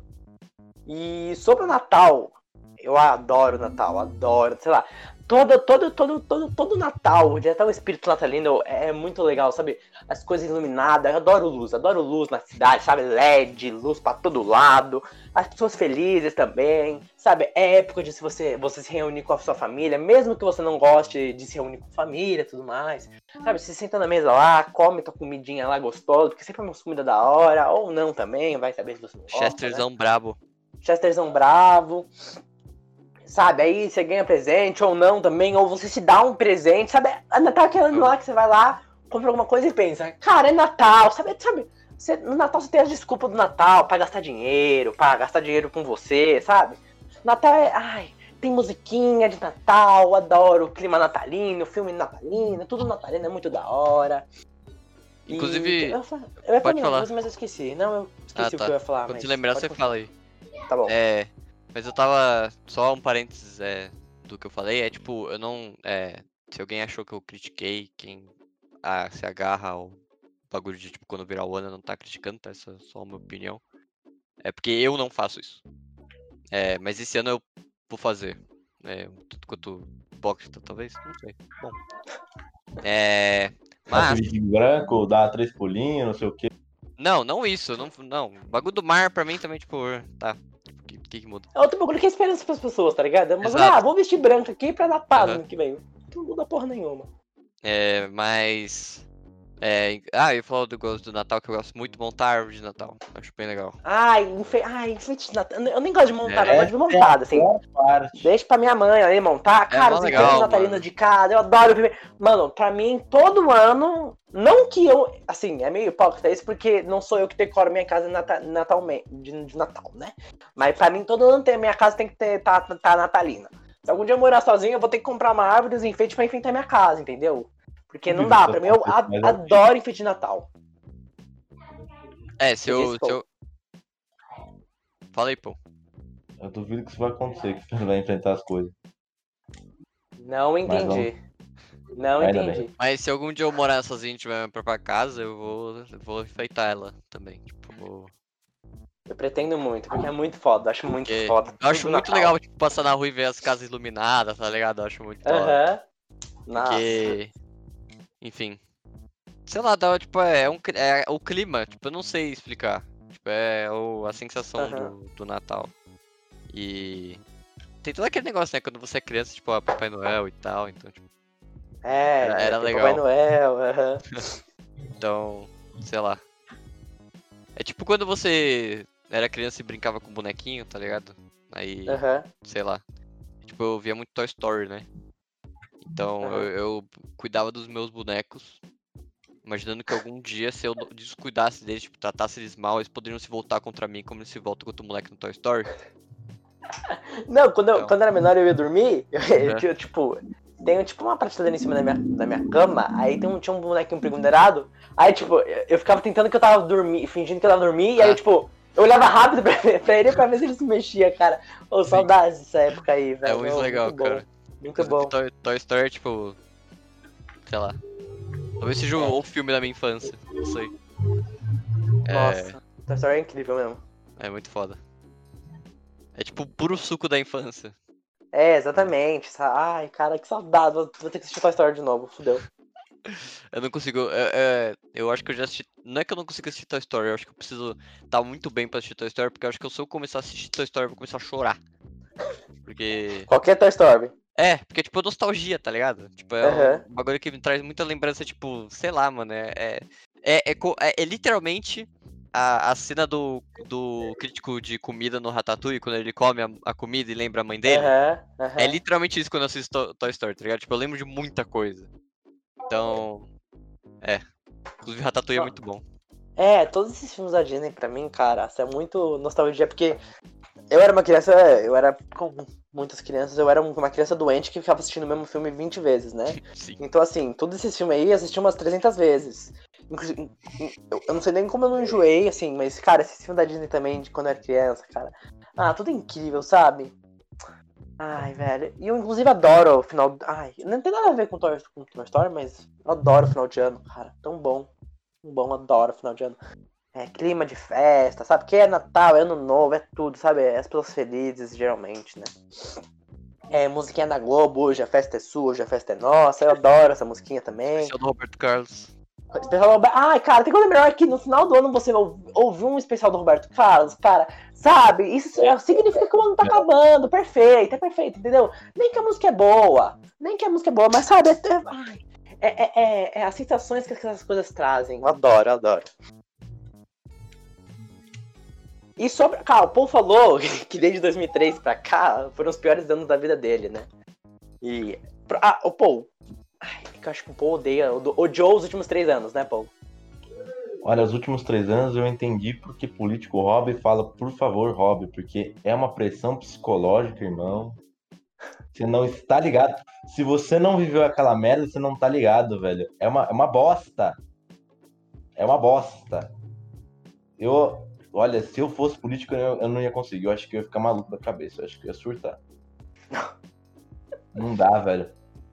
E sobre o Natal, eu adoro Natal, adoro, sei lá. Todo, todo, todo, todo, todo Natal, de até o espírito natalino é muito legal, sabe? As coisas iluminadas, eu adoro luz, adoro luz na cidade, sabe? LED, luz pra todo lado, as pessoas felizes também, sabe? É época de se você, você se reunir com a sua família, mesmo que você não goste de se reunir com família e tudo mais, sabe? Você senta na mesa lá, come tua comidinha lá gostosa, porque sempre é uma comida da hora, ou não também, vai saber se você gosta, né? Chesterzão brabo. Chesterzão bravo. Sabe, aí você ganha presente ou não também, ou você se dá um presente, sabe? É Natal aquele ano lá que você vai lá, compra alguma coisa e pensa, cara, é Natal, sabe? sabe você, no Natal você tem as desculpas do Natal pra gastar dinheiro, pra gastar dinheiro com você, sabe? Natal é. Ai, tem musiquinha de Natal, adoro o clima natalino, filme natalino, tudo natalino é muito da hora. E- Inclusive, eu, ia falar- eu ia falar pode falar. coisa, mas eu esqueci. Não, eu esqueci Ah, o tá. que eu ia falar. Quando mas lembrar, pode você continuar. fala aí. Tá bom. É, mas eu tava. Só um parênteses é, do que eu falei, é tipo, eu não. É, se alguém achou que eu critiquei quem ah, se agarra ao bagulho de tipo, quando virar o ano não tá criticando, tá? Essa é só uma opinião. É porque eu não faço isso. É, mas esse ano eu vou fazer. É, um tanto quanto hipócrita, talvez? Não sei. Bom. É. Mas. branco, dá três pulinhos, não sei o quê. Não, não isso. Não, não. O bagulho do mar pra mim também, tipo, tá. Que, que, que muda? É outro bagulho que é esperança pras pessoas, tá ligado? Mas, Exato. ah, vou vestir branco aqui pra dar paz Aham. no que vem. Não muda porra nenhuma. É, mas. É, ah, eu falo do gosto do Natal, que eu gosto muito de montar árvore de Natal. Acho bem legal. Ai, enfe... Ai, enfeite de Natal. Eu nem gosto de montar, É, eu gosto de ver montada, assim. Boa parte. Deixa pra minha mãe aí montar. Cara, mó os legal, mano. de casa, eu adoro. Mano, pra mim, todo ano. Não que eu. Assim, é meio hipócrita isso, porque não sou eu que decoro minha casa nata- natalme- de, de Natal, né? Mas pra mim, todo ano tem, minha casa tem que ter, tá, tá natalina. Se algum dia eu morar sozinho, eu vou ter que comprar uma árvore e os enfeites pra enfeitar minha casa, entendeu? Porque não dá, pra mim, eu a- adoro enfeite de Natal. É, se eu. Se pô. eu... Fala aí, pô. Eu duvido que isso vai acontecer, que você vai enfrentar as coisas. Não entendi. Não Ainda entendi. Mas se algum dia eu morar sozinho e tiver minha própria casa, eu vou, vou enfeitar ela também. Tipo, vou... Eu pretendo muito, porque é muito foda, acho muito Porque foda. Eu acho muito Natal. legal, tipo, passar na rua e ver as casas iluminadas, tá ligado? Eu acho muito da hora. Aham. Nossa. Porque. Enfim. Sei lá, tipo, é, um, cli- é o clima, tipo, eu não sei explicar. Tipo, é o, a sensação Aham. do, do Natal. E. Tem todo aquele negócio, né? Quando você é criança, tipo, a Papai Noel e tal, então, tipo, É, Era- era legal. Papai Noel, aham. então, sei lá. É tipo quando você era criança e brincava com bonequinho, tá ligado? Aí, aham. sei lá. Tipo, eu via muito Toy Story, né? Então Aham. eu, eu cuidava dos meus bonecos, imaginando que algum dia, se eu descuidasse deles, tipo, tratasse eles mal, eles poderiam se voltar contra mim como eles se voltam contra o moleque no Toy Story. Não, quando eu, Então. quando eu era menor eu ia dormir, eu, Uhum. tinha, tipo, tenho tipo uma prateleira em cima da minha, da minha cama, aí tem um, tinha um bonequinho pregonderado, aí tipo, eu, eu ficava tentando que eu tava dormindo, fingindo que eu tava dormindo, e aí Ah. tipo, eu olhava rápido pra, ver- pra ele pra ver se ele se mexia, cara. Ô, saudades dessa época aí, velho. É muito legal, muito cara. Muito bom. Toy, Toy Story é tipo. Sei lá. Talvez seja o, o filme da minha infância, não sei. É, Nossa, Toy Story é incrível mesmo. é muito foda. É tipo puro suco da infância. É, exatamente. Ai, cara, que saudade. Vou vou ter que assistir Toy Story de novo, fudeu. Eu não consigo. é- é, eu acho que eu já assisti. Não é que eu não consigo assistir Toy Story, eu acho que eu preciso estar muito bem pra assistir Toy Story, porque eu acho que se eu começar a assistir Toy Story, eu vou começar a chorar. Porque. Qualquer Toy Story. É, porque tipo, é nostalgia, tá ligado? Tipo, é Aham. um bagulho que me traz muita lembrança, tipo, sei lá, mano. É. É, é, é é- é literalmente a, a cena do, do crítico de comida no Ratatouille, quando ele come a, a comida e lembra a mãe dele. Aham, aham. É literalmente isso quando eu assisto To- Toy Story, tá ligado? Tipo, eu lembro de muita coisa. Então. É. Inclusive, Ratatouille é muito bom. É, todos esses filmes da Disney, pra mim, cara, é muito nostalgia, porque eu era uma criança, eu era, como muitas crianças, eu era uma criança doente que ficava assistindo o mesmo filme 20 vezes, né? Sim. Então, assim, todos esses filmes aí eu assisti umas 300 vezes. Inclusive, eu, eu não sei nem como eu não enjoei, assim, mas, cara, esse filme da Disney também, de quando eu era criança, cara. Ah, tudo incrível, sabe? Ai, velho. E eu, inclusive, adoro o final. Ai, não tem nada a ver com Toy, com Toy Story, mas eu adoro o final de ano, cara. Tão bom. Tão bom, adoro o final de ano. É clima de festa, sabe? Que é Natal, é Ano Novo, é tudo, sabe? É as pessoas felizes, geralmente, né? É, musiquinha da Globo, hoje a festa é sua, hoje a festa é nossa. Eu adoro essa musiquinha também. Especial do Roberto Carlos. Especial do Roberto... Ai, cara, tem coisa melhor que no final do ano você ou- ouvir um especial do Roberto Carlos, cara, sabe? Isso é- significa que o ano tá acabando, perfeito, é perfeito, entendeu? Nem que a música é boa, nem que a música é boa, mas sabe, é, é- é, é, é- é as sensações que essas coisas trazem. Eu adoro, eu adoro. E sobre. Cara, o Paul falou que desde 2003 pra cá foram os piores anos da vida dele, né? E. Ah, o Paul. Ai, eu acho que o Paul odeia. Odiou os últimos três anos, né, Paul? Olha, os últimos três anos eu entendi porque político Rob fala, por favor, Rob, porque é uma pressão psicológica, irmão. Você não está ligado. Se você não viveu aquela merda, você não tá ligado, velho. É uma, é uma bosta. É uma bosta. Eu, olha, se eu fosse político, eu, eu não ia conseguir. Eu acho que eu ia ficar maluco da cabeça. Eu acho que eu ia surtar. Não dá, velho.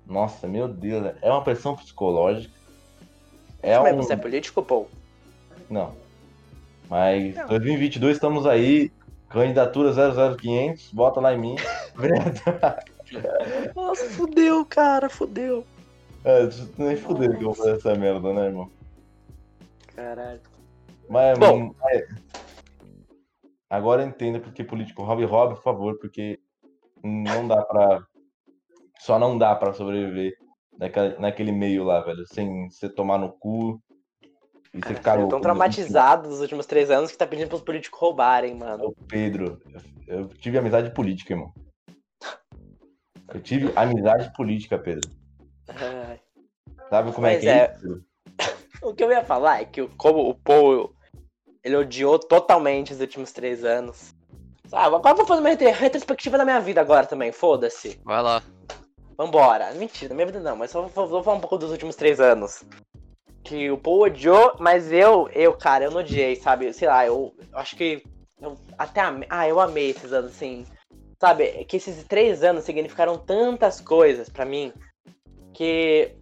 Nossa, meu Deus. É uma pressão psicológica. É Mas um... você é político, Paul? Não. Mas Não. 2022 estamos aí. Candidatura 00500, bota lá em mim. Nossa, fudeu, cara, fudeu. é, nem fudeu que eu vou fazer essa merda, né, irmão? Caralho. Mas, Bom. mas- agora entenda porque político Rob Rob, por favor, porque não dá pra. Só não dá pra sobreviver naquela, naquele meio lá, velho. Sem você tomar no cu, E você ficar louco. tão traumatizado nos últimos três anos que tá pedindo pros políticos roubarem, mano. Ô, Pedro, eu eu tive amizade política, irmão. Eu tive amizade política, Pedro. Ai. Sabe como é Mas que é, é. isso? O que eu ia falar é que o- como o Paul, ele odiou totalmente os últimos três anos. Sabe, agora eu vou fazer uma retro- retrospectiva da minha vida agora também, foda-se. Vai lá. Vambora. Mentira, minha vida não, mas só vou, vou falar um pouco dos últimos três anos. Que o Paul odiou, mas eu, eu, cara, eu não odiei, sabe? Sei lá, eu, eu acho que. Eu até amei. Ah, eu amei esses anos, assim. Sabe? Que esses três anos significaram tantas coisas pra mim. Que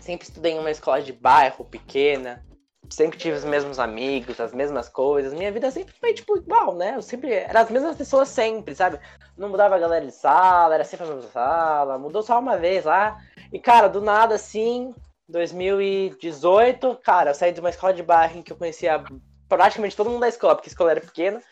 sempre estudei em uma escola de bairro pequena. Sempre tive os mesmos amigos, as mesmas coisas. Minha vida sempre foi, tipo, igual, né? Eu sempre. Era as mesmas pessoas sempre, sabe? Não mudava a galera de sala, era sempre a mesma sala. Mudou só uma vez lá. E, cara, do nada, assim, 2018, cara, eu saí de uma escola de bairro em que eu conhecia praticamente todo mundo da escola, porque a escola era pequena,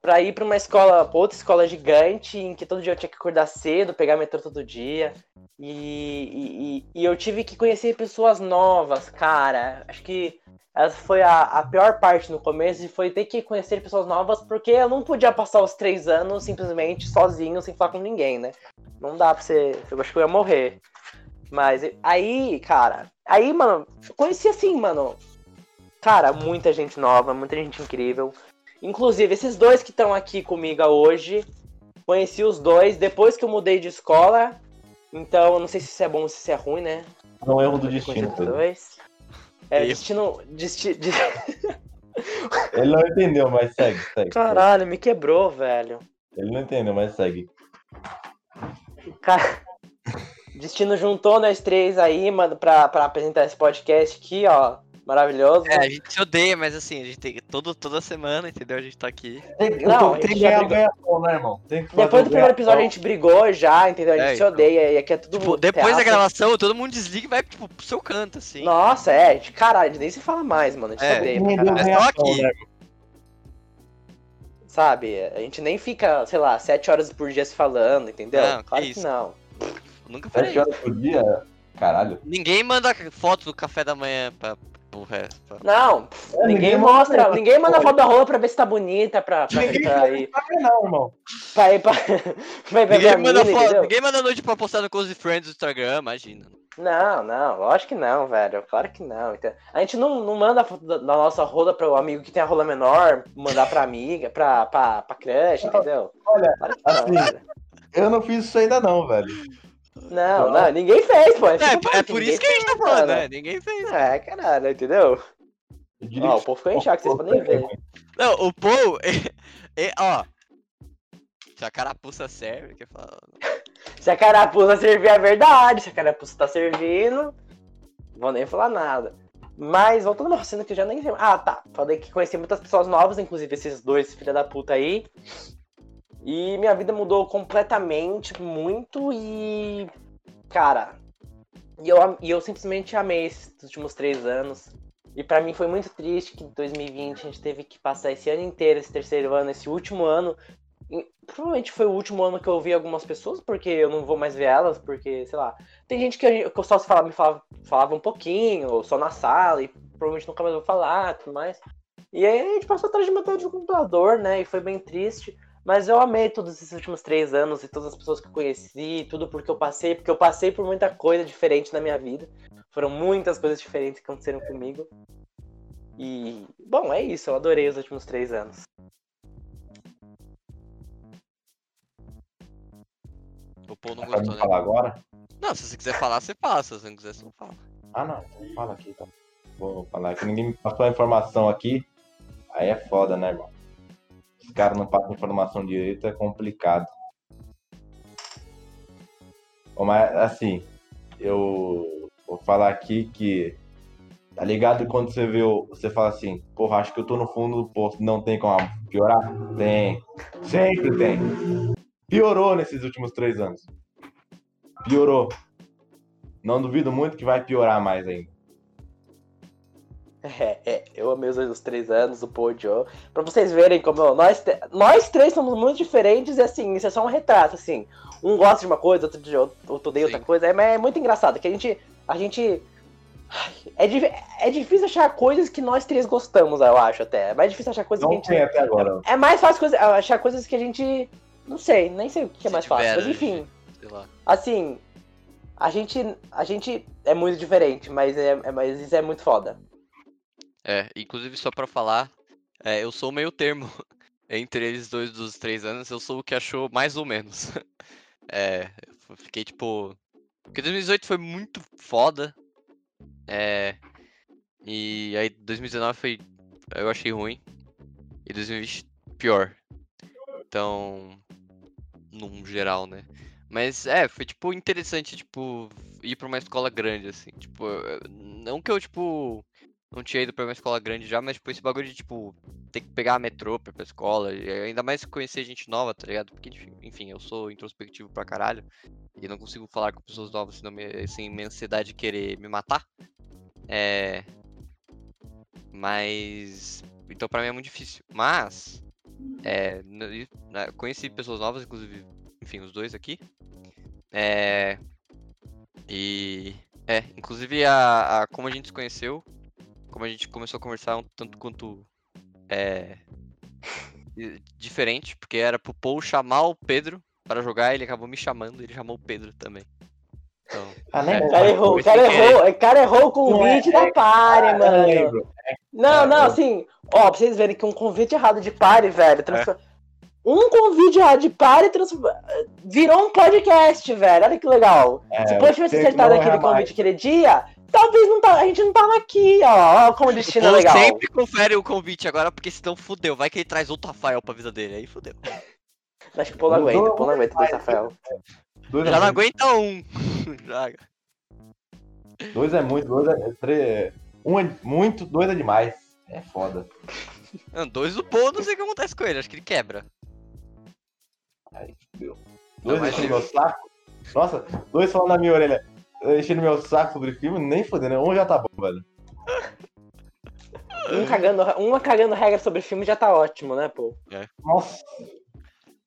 pra ir pra uma escola, pra outra escola gigante, em que todo dia eu tinha que acordar cedo, pegar metrô todo dia. E, e, e- eu tive que conhecer pessoas novas, cara. Acho que essa foi a, a pior parte no começo, foi ter que conhecer pessoas novas, porque eu não podia passar os três anos simplesmente sozinho, sem falar com ninguém, né? Não dá pra você. Eu acho que eu ia morrer. Mas aí, cara, aí, mano, eu conheci assim, mano. Cara, muita gente nova, muita gente incrível. Inclusive, esses dois que estão aqui comigo hoje, conheci os dois depois que eu mudei de escola. Então, eu não sei se isso é bom ou se isso é ruim, né? É um erro do destino, dois. É, destino. Desti, de- Ele não entendeu, mas segue, segue. Caralho, me quebrou, velho. Ele não entendeu, mas segue. Cara, Destino juntou nós três aí, mano, pra, pra apresentar esse podcast aqui, ó. Maravilhoso. É, a gente se odeia, mas assim, a gente tem todo, toda semana, entendeu? A gente tá aqui. Tem, Não, tem que já ganhar o né, irmão? Que Depois do primeiro episódio a gente brigou já, entendeu? A gente É, se então. odeia e aqui é tudo. Tipo, depois da teatro. gravação, todo mundo desliga e vai, tipo, pro seu canto, assim. Nossa, é, de caralho, a gente nem se fala mais, mano. A gente É. se odeia que caralho. o É só ganha-pão, aqui. né? Sabe? A gente nem fica, sei lá, sete horas por dia se falando, entendeu? Não, que claro que isso. não. Eu nunca falei Sete horas por dia? Caralho. Ninguém manda foto do café da manhã pra, pro resto. pra- Não, É, ninguém ninguém mostra, manda- ninguém manda foto da rola pra ver se tá bonita, pra, pra, Ninguém pra ir, não, irmão. pra ir pra, pra ir ver Ninguém manda, mina, foto, ninguém manda noite pra postar no Close Friends do Instagram, imagina. Não, não, lógico que não, velho. Claro que não. Então, a gente não, não manda a foto da, da nossa rola pro amigo que tem a rola menor, mandar pra amiga, pra, pra, pra crush, entendeu? Olha, Claro não, assim, velho. Eu não fiz isso ainda não, velho. Não, não, ninguém fez, pô. É, é falando por isso que a gente tá fez, falando, né? Ninguém fez. É, caralho, entendeu? Ó, que- o povo ficou em choque, vocês podem ver. Não, o Paul, é, ó. Se a carapuça serve, que fala. Se a carapuça servir a verdade, se a carapuça tá servindo, não vou nem falar nada. Mas voltando ao meu raciocínio que eu já nem sei. Ah, tá. Falei que conheci muitas pessoas novas, inclusive esses dois filha da puta aí. E minha vida mudou completamente, muito e. Cara. E eu, e eu simplesmente amei esses últimos três anos. E pra mim foi muito triste que em 2020 a gente teve que passar esse ano inteiro, esse terceiro ano, esse último ano. E provavelmente foi o último ano que eu vi algumas pessoas, porque eu não vou mais ver elas, porque, sei lá. Tem gente que, gente, que eu só falava, me falava, falava um pouquinho, ou só na sala, e provavelmente nunca mais vou falar tudo mais. E aí a gente passou atrás de metade do computador, né? E foi bem triste. Mas eu amei todos esses últimos três anos e todas as pessoas que eu conheci, tudo porque eu passei, porque eu passei por muita coisa diferente na minha vida. Foram muitas coisas diferentes que aconteceram comigo. E, bom, é isso. Eu adorei os últimos três anos. O Paul não gostou, né? falar agora? Não, se você quiser falar, você fala. Se você não quiser, você não fala. Ah, não. Fala aqui, então. Vou falar que ninguém me passou a informação aqui. Aí é foda, né, irmão? Os caras não passam informação direito, é complicado. Mas, assim, eu vou falar aqui que. Tá ligado quando você vê. Você fala assim, porra, acho que eu tô no fundo do poço, não tem como piorar? Tem. Sempre tem. Piorou nesses últimos três anos. Piorou. Não duvido muito que vai piorar mais ainda. É, é, eu amei os os três anos, o Paul Joe. Pra vocês verem como nós, te- nós três somos muito diferentes e assim, isso é só um retrato, assim. Um gosta de uma coisa, outro, de, outro odeia outra coisa. É, mas é muito engraçado que a gente. A gente. É, é difícil achar coisas que nós três gostamos, eu acho até. É mais difícil achar coisas que a Não gente. tem até agora. É mais fácil coisa- achar coisas que a gente. Não sei, nem sei o que é mais fácil. Mas enfim, Sei lá. assim. A gente. A gente é muito diferente, mas, é, é- mas isso é muito foda. É, inclusive só pra falar, é, eu sou meio termo entre eles dois dos três anos, eu sou o que achou mais ou menos. É, fiquei tipo. Porque 2018 foi muito foda. É. E aí 2019 foi. Eu achei ruim. E 2020 pior. Então. Num geral, né? Mas é, foi tipo interessante, tipo, ir pra uma escola grande, assim. Tipo, não que eu, tipo não tinha ido pra uma escola grande já, mas tipo, esse bagulho de, tipo, ter que pegar a metrô pra ir pra escola, e ainda mais conhecer gente nova, tá ligado? Porque, enfim- eu sou introspectivo pra caralho, e não consigo falar com pessoas novas sem minha ansiedade de querer me matar. É. Mas. Então pra mim é muito difícil. Mas. É. né, Conheci pessoas novas, inclusive, enfim, os dois aqui. É. E. É, inclusive a, a como a gente se conheceu, como a gente começou a conversar um tanto quanto é diferente, porque era pro Paul chamar o Pedro para jogar, ele acabou me chamando, ele chamou o Pedro também. Então, Ah, nem É. O cara errou, o cara errou, o cara errou o convite da party, Ah, eu mano. Não, É, não, assim, ó, pra vocês verem que um convite errado de party, É. velho, transfor- um convite errado de party transfor- virou um podcast, velho, olha que legal. É, Se o Paul tivesse acertado aquele mais. convite aquele dia, talvez não tá, a gente não tava aqui, ó, ó como o destino é legal. sempre confere o convite agora, porque senão fudeu, vai que ele traz outro Rafael pra vida dele, aí fudeu. Acho que o Não, aguenta, não, o Paul não aguenta dois Rafael. Dois Já é não muito, aguenta um. Dois é muito, dois é. Três, um é muito, dois é demais. É foda. Não, dois do Paul, não sei o que acontece com ele, acho que ele quebra. Aí, fudeu. Dois enchendo eu- meu saco. Nossa, dois falando na minha orelha. Enchendo meu saco sobre filme, nem fodendo. Um já tá bom, velho. Um cagando, uma cagando regra sobre filme já tá ótimo, né, pô? Nossa.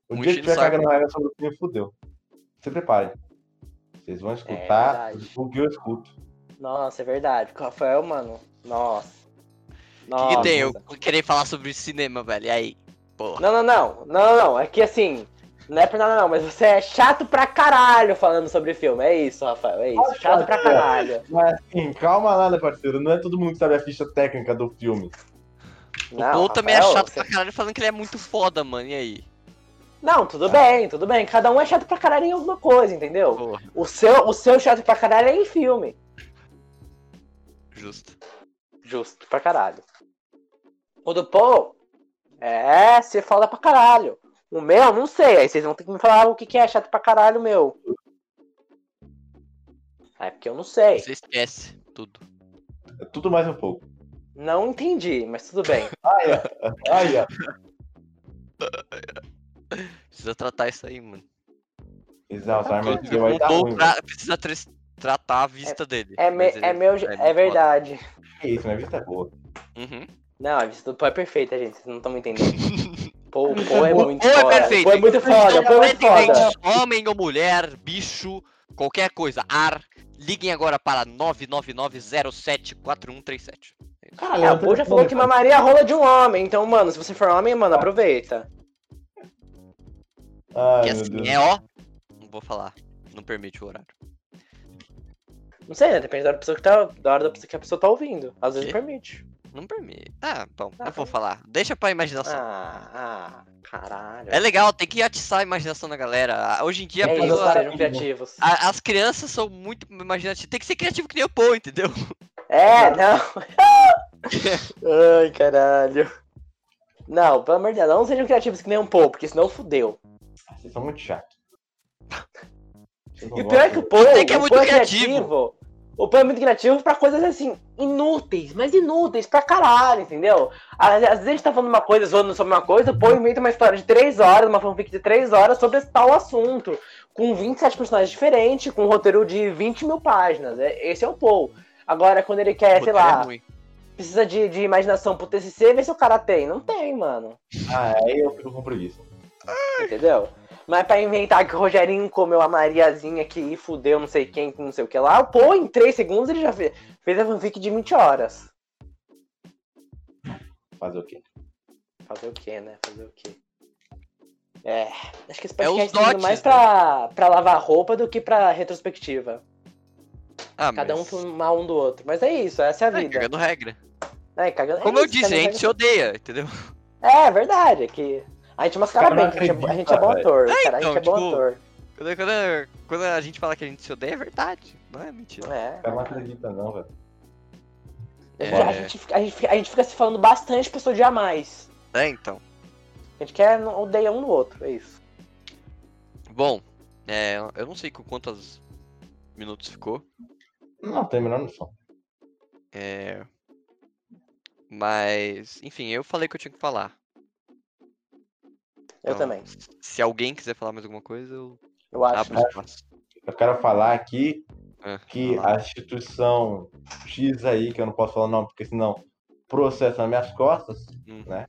O Um dia que tiver saco. cagando regra sobre o filme, fudeu. Se preparem. Vocês vão escutar verdade. o que eu escuto. Nossa, é verdade. Com o Rafael, mano, nossa. O que, que tem? Eu querer falar sobre cinema, velho. E aí? Porra. Não, não, não. Não, não, não. É que assim, não é por nada não, mas você é chato pra caralho falando sobre filme. É isso, Rafael, é isso. Chato pra caralho. Mas assim, calma nada, parceiro. Não é todo mundo que sabe a ficha técnica do filme. O Não, Paul também é chato você- pra caralho falando que ele é muito foda, mano. E aí? Não, tudo bem, tudo bem. Cada um é chato pra caralho em alguma coisa, entendeu? Porra, O seu, o seu chato pra caralho é em filme. justo. Justo pra caralho. O do Paul é ser foda pra caralho. O meu, não sei. Aí vocês vão ter que me falar o que que é chato pra caralho meu. É porque eu não sei. Você esquece tudo. É tudo mais um pouco. Não entendi, mas tudo bem. Ai, ó. Ai, ó. Precisa tratar isso aí, mano. Exato, a arma Inclusive, vai dar ruim. tra- precisa tratar a vista dele. É, me- é meu. É verdade. Que isso, minha vista é boa. Uhum. Não, a vista do Paul é perfeita, gente. Vocês não estão me entendendo. Paul é Paul muito Paul é foda. perfeito. Paul é muito foda. Então, Paul é muito foda. Homem ou mulher, bicho, qualquer coisa, ar, liguem agora para 999074137. Caralho, É, o Paul já falou que mamaria é rola de um homem. Então, mano, se você for homem, mano, aproveita. Ai, Que assim, é ó. Não vou falar. Não permite o horário. Não sei, né? Depende da hora da pessoa que, tá, da hora da pessoa que a pessoa tá ouvindo. Às vezes Quê? permite. Não permite. Ah, bom, Ah, não vou falar. Deixa pra imaginação. Ah, ah, caralho. É legal, tem que atiçar a imaginação da galera. Ah, Hoje em dia, a É isso, criativos. a- as crianças são muito imaginativas. Tem que ser criativo que nem o Paul, entendeu? É, não. Ai, caralho. Não, pelo amor de Deus, não sejam criativos que nem um Paul, porque senão fudeu. Vocês são muito chatos. E o pior é que o. Paul, é o muito Paul criativo. O Paul é muito criativo pra coisas assim, inúteis, mas inúteis pra caralho, entendeu? Às, vezes a gente tá falando uma coisa, zoando sobre uma coisa, o Paul inventa uma história de 3 horas, uma fanfic de 3 horas sobre esse tal assunto. Com 27 personagens diferentes, com um roteiro de 20 mil páginas. É- Esse é o Paul. Agora, quando ele quer, sei é lá, ruim. precisa de, de imaginação pro TCC, vê se o cara tem. Não tem, mano. Ah, aí eu fico com preguiça. Entendeu? Mas pra inventar que o Rogerinho comeu a Mariazinha aqui e fudeu não sei quem, não sei o que lá, pô, em 3 segundos ele já fez, fez a fanfic de 20 horas. Fazer o quê? Fazer o quê, né? Fazer o quê? É, acho que esse É podcast tá indo dotes, mais né? pra, pra lavar roupa do que pra retrospectiva. Ah, Cada um mas... fumar um do outro. Mas é isso, essa é a É, vida. cagando regra. É, cagando- é Como eu isso, disse, a gente se odeia, entendeu? É, é verdade, é que a gente mascara Cara, bem, a gente, é, a gente é acredita, bom ator, É, cara, a gente então, é bom tipo, ator. Quando, quando, quando a gente fala que a gente se odeia, é verdade. Não é mentira. É. O cara não acredita, não, velho. A, gente, É. a, gente, fica- a, gente, fica- a gente fica se falando bastante pra se odiar mais. É, então. A gente quer não odeia um no outro, é isso. Bom, é, eu não sei com quantos minutos ficou. Não menor noção. É... Mas, enfim, eu falei que eu tinha que falar. Eu Então, também. Se alguém quiser falar mais alguma coisa, eu Eu acho. Eu quero falar aqui É, que lá. a instituição X aí, que eu não posso falar o nome, porque senão processa nas minhas costas, Hum. né?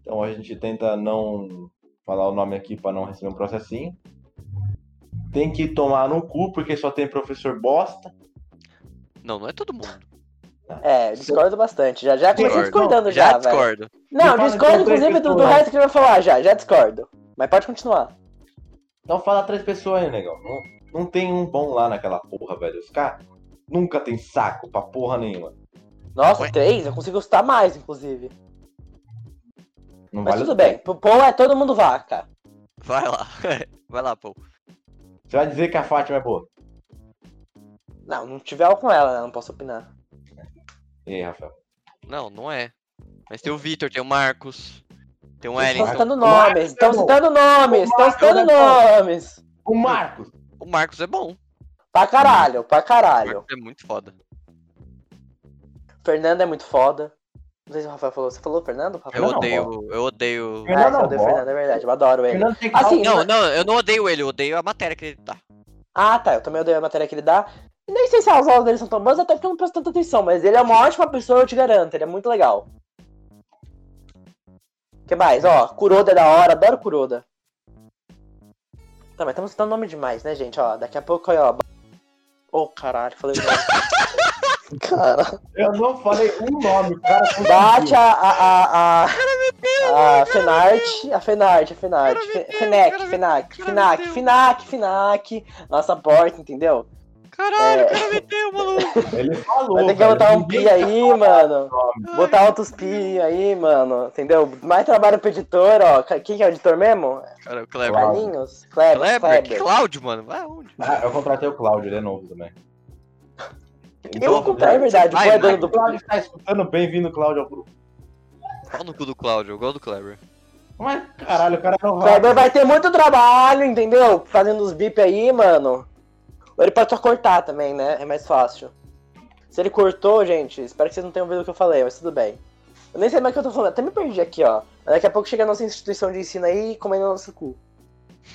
Então a gente tenta não falar o nome aqui para não receber um processinho. Tem que tomar no cu, porque só tem professor bosta. Não, não é todo mundo. É, discordo bastante. Já, já comecei discordando já, velho. discordo. Não, discordo inclusive do, do resto que ele vai falar já, já discordo. Mas pode continuar. Então fala três pessoas aí, negão. Não, não tem um bom lá naquela porra, velho. Os caras nunca tem saco pra porra nenhuma. Nossa, Ué? três? Eu consigo gostar mais, inclusive. Não Mas vale tudo bem. Paul é todo mundo vaca. Vai lá. Vai lá, pô. Você vai dizer que a Fátima é boa. Não, não tiver com ela, né? Não posso opinar. E aí, Rafael? Não, não é. Mas tem o Vitor, tem o Marcos, tem o Estão Wellington. citando Marcos nomes, é estão bom. citando nomes, estão citando é bom. nomes. O Marcos! O Marcos é bom. Pra caralho, pra O caralho. Marcos é muito foda. Fernando é muito foda. Não sei se o Rafael falou. Você falou Fernando? Rafael? Eu odeio, eu odeio. Eu- Ah, Fernando eu é odeio um o Fernando, é verdade. Eu adoro ele. Assim, Não, não, eu não odeio ele, eu odeio a matéria que ele tá. Ah, tá. Eu também odeio a matéria que ele dá. Nem sei se as aulas dele são tão boas, até porque eu não presto tanta atenção. Mas ele é uma ótima pessoa, eu te garanto. Ele é muito legal. O que mais? Ó, Kuroda é da hora. Adoro Kuroda. Tá, mas estamos citando nome demais, né, gente? Ó, daqui a pouco aí, ó. Ô, oh, caralho, falei nome. Cara. Eu não falei um nome, cara. Bate a. a. a. a, a Fenart, a Fenart, a Fenart. Fe- Fenec, Fenac, Finac, Finac, Finac. Nossa porta, entendeu? Caralho, É. o cara meteu, maluco. Ele falou. Vai ter que velho, botar um pi aí, mano. nome. Botar outros pi aí, mano. Entendeu? Mais trabalho pro editor, ó. Quem que é o editor mesmo? Cara, o Kleber. Cláudio. Carlinhos? Kleber, Kleber? Que Kleber. Cláudio, mano. Vai aonde? Ah, eu contratei o Cláudio, ele é novo também. Eu vou contar, é verdade. O Vai, é vai. dono O do. Cláudio está escutando, bem-vindo, Cláudio, ao grupo. Pau no cu do Cláudio, eu gosto do Kleber. Mas, caralho, o cara não O Kleber vai. vai ter muito trabalho, entendeu? Fazendo os bip aí, mano. Ele pode só cortar também, né? É mais fácil. Se ele cortou, gente, espero que vocês não tenham ouvido o que eu falei, mas tudo bem. Eu nem sei mais o que eu tô falando, até me perdi aqui, ó. Daqui a pouco chega a nossa instituição de ensino aí comendo nosso cu.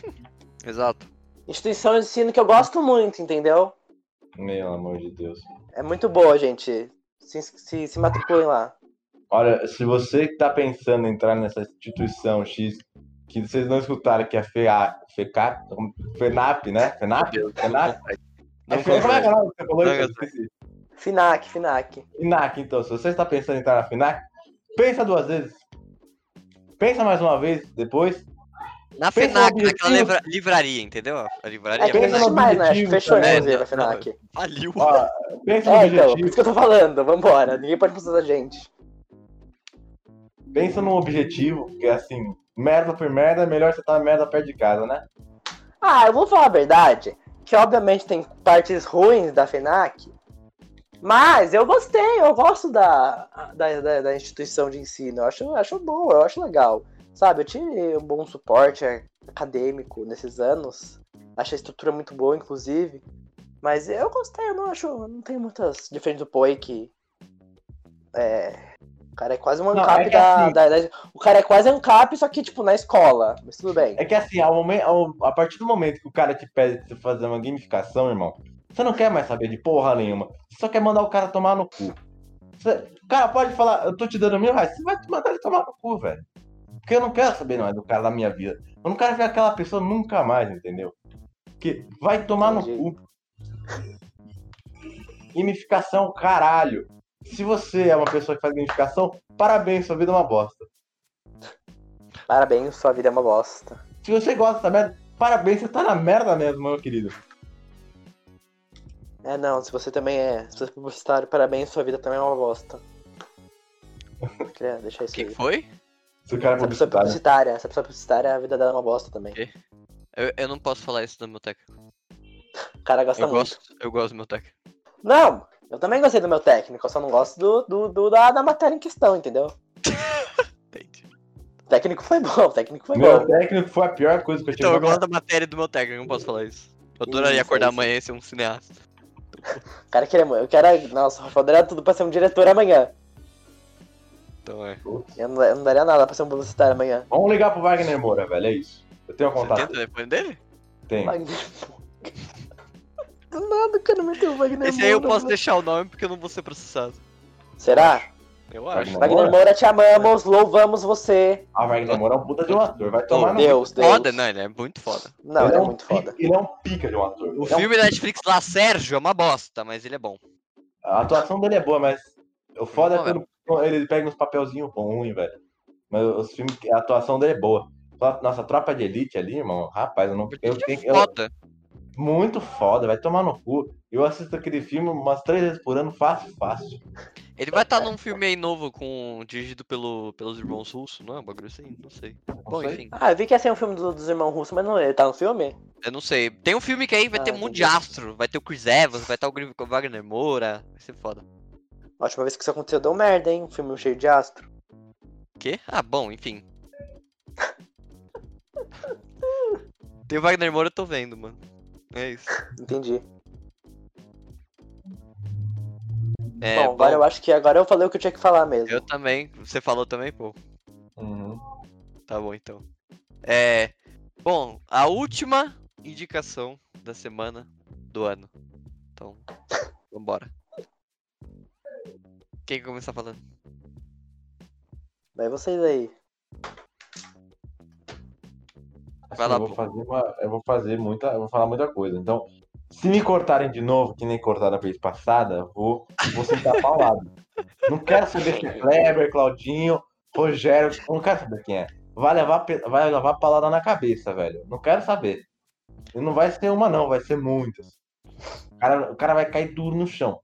Exato. Instituição de ensino que eu gosto muito, entendeu? Meu amor de Deus. É muito boa, gente. Se, se, se matriculem lá. Olha, se você que tá pensando em entrar nessa instituição X, que vocês não escutaram que é FEA, FECAP, FENAP, né? FENAP? FENAP? Não É FENAP, como é que é você falou? Esqueci. FINAC, FINAC. FINAC, então, se você está pensando em entrar na FINAC, pensa duas vezes. Pensa mais uma vez, depois. Na Pensa no FENAC, naquela objetivo. livra- livraria, entendeu? A livraria É que não pensa FENAC existe mais, né? Acho que objetivo fechou, também. inclusive, É, a FINAC. faliu. Ó, pensa no É, então, por objetivo. isso que eu tô falando. Vambora. Ninguém pode precisar da gente. Pensa num objetivo, que é assim, merda por merda, é melhor você estar merda perto de casa, né? Ah, eu vou falar a verdade, que obviamente tem partes ruins da FENAC, mas eu gostei, eu gosto da, da, da- da instituição de ensino, eu acho, eu acho boa, eu acho legal. Sabe, eu tive um bom suporte acadêmico nesses anos, acho a estrutura muito boa, inclusive, mas eu gostei, eu não acho, não tenho muitas, diferente do POI que é, o cara é quase um Não, ANCAP é que da, assim- da- da- o cara é quase ANCAP, só que tipo na escola, mas tudo bem. É que assim, ao momento, ao- a partir do momento que o cara te pede pra você fazer uma gamificação, irmão, você não quer mais saber de porra nenhuma. Você só quer mandar o cara tomar no cu. Você- o cara pode falar, eu tô te dando mil reais, você vai mandar ele tomar no cu, velho. Porque eu não quero saber mais do cara da minha vida. Eu não quero ver aquela pessoa nunca mais, entendeu? Porque vai tomar Entendi. no cu. Gamificação, caralho. Se você é uma pessoa que faz gamificação, parabéns, sua vida é uma bosta. Parabéns, sua vida é uma bosta. Se você gosta dessa merda, parabéns, você tá na merda mesmo, meu querido. É, não, se você também é. Se você é publicitário, parabéns, sua vida também é uma bosta. Queria deixar isso que, aí. que foi? Se o cara é Essa pessoa é publicitário. publicitária, essa pessoa é publicitária, a vida dela é uma bosta também. Ok. Eu, eu não posso falar isso do meu técnico. O cara gosta Eu muito. gosto, eu gosto do meu técnico. Não, eu também gostei do meu técnico, eu só não gosto do, do, do- da, da matéria em questão, entendeu? Entendi. O técnico foi bom, o técnico foi Meu bom. técnico foi a pior coisa que eu tive. Então, eu gosto da matéria do meu técnico, eu não posso falar isso. Eu adoraria Isso, acordar isso. amanhã e ser um cineasta. O cara queria. Eu quero. Nossa, o Rafael daria tudo pra ser um diretor amanhã. Então é. Eu não, eu não daria nada pra ser um publicitário amanhã. Vamos ligar pro Wagner Moura, velho, é isso. Eu tenho um Você tem o contato. telefone dele? Tem. Wagner Do nada, o cara meteu o Wagner Esse aí eu posso né? deixar o nome porque eu não vou ser processado. Será? Eu acho. Wagner Moura, te amamos, louvamos você. Ah, Wagner Moura é um puta de um ator, vai tomar no Deus, Deus. Foda, não, ele é muito foda. Não, ele é um muito pi- foda. Ele é um pica de um ator. O Ele é um- filme da Netflix lá, Sérgio, é uma bosta, mas ele é bom. A atuação dele é boa, mas o foda é Bom, quando ele pega uns papelzinhos ruins, velho. Mas os filmes, a atuação dele é boa. Nossa, tropa de elite ali, irmão, rapaz, eu não. Eu tenho, é eu- foda. Muito foda, vai tomar no cu. Eu assisto aquele filme umas três vezes por ano, fácil, fácil. Ele vai estar num filme aí novo com dirigido pelo, pelos irmãos russos, não é? Um bagulho assim? Não sei. Bom, sei. enfim. Ah, eu vi que ia ser um filme do- dos irmãos russos, mas não ele tá no filme? Eu não sei. Tem um filme que aí vai Ah, ter um monte de astro. Vai ter o Chris Evans, vai estar o Gri- o Wagner Moura. Vai ser foda. A última vez que isso aconteceu deu merda, hein? Um filme cheio de astro. Quê? Ah, bom, enfim. Tem o Wagner Moura, eu tô vendo, mano. É isso. Entendi. É, bom, bom, agora eu acho que agora eu falei o que eu tinha que falar mesmo. eu também. Você falou também, pô. Uhum. Tá bom, então. É. Bom, a última indicação da semana do ano. Então, vambora. Quem começar falando? Vai vocês aí. Vai lá, eu vou pô. fazer uma- eu vou fazer muita, eu vou falar muita coisa. Então, se me cortarem de novo, que nem cortaram a vez passada, eu vou, vou sentar pau lado. Não quero saber se é Kleber, Claudinho, Rogério, eu não quero saber quem é. Vai levar, vai levar paulada na cabeça, velho. Não quero saber. E não vai ser uma, não, vai ser muitas. O cara, o cara vai cair duro no chão.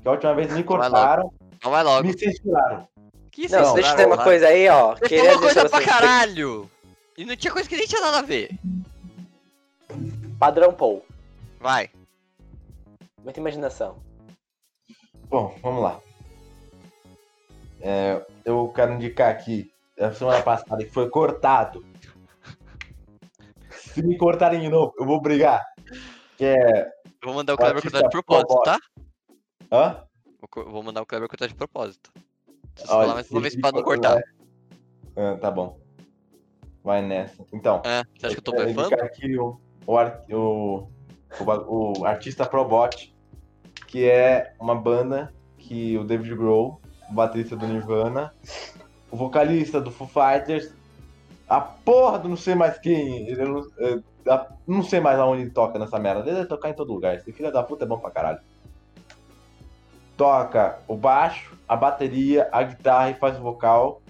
Que a última vez me cortaram, Então vai logo. me censuraram. Que Não, deixa eu ter uma coisa aí, ó. Você Queria falou coisa pra pra vocês, caralho! E não tinha coisa que nem tinha nada a ver. Padrão Paul. Vai. Muita imaginação. Bom, vamos lá. É, eu quero indicar aqui, a semana passada que foi cortado. Se me cortarem de novo, eu vou brigar. Que é. Eu vou mandar o Kleber cortar de propósito, tá? Hã? Vou mandar o Kleber cortar de propósito. Se você Olha, falar mais uma vez pra não cortar- cortar. Ah, tá bom. Vai nessa. Então, É, você acha que eu tô blefando? indicar aqui o, o, o, o, o artista Probot, que é uma banda que o David Grohl, o baterista do Nirvana, o vocalista do Foo Fighters, a porra do não sei mais quem, ele não, não sei mais aonde ele toca nessa merda, ele deve tocar em todo lugar, esse filho da puta é bom pra caralho. Toca o baixo, a bateria, a guitarra e faz o vocal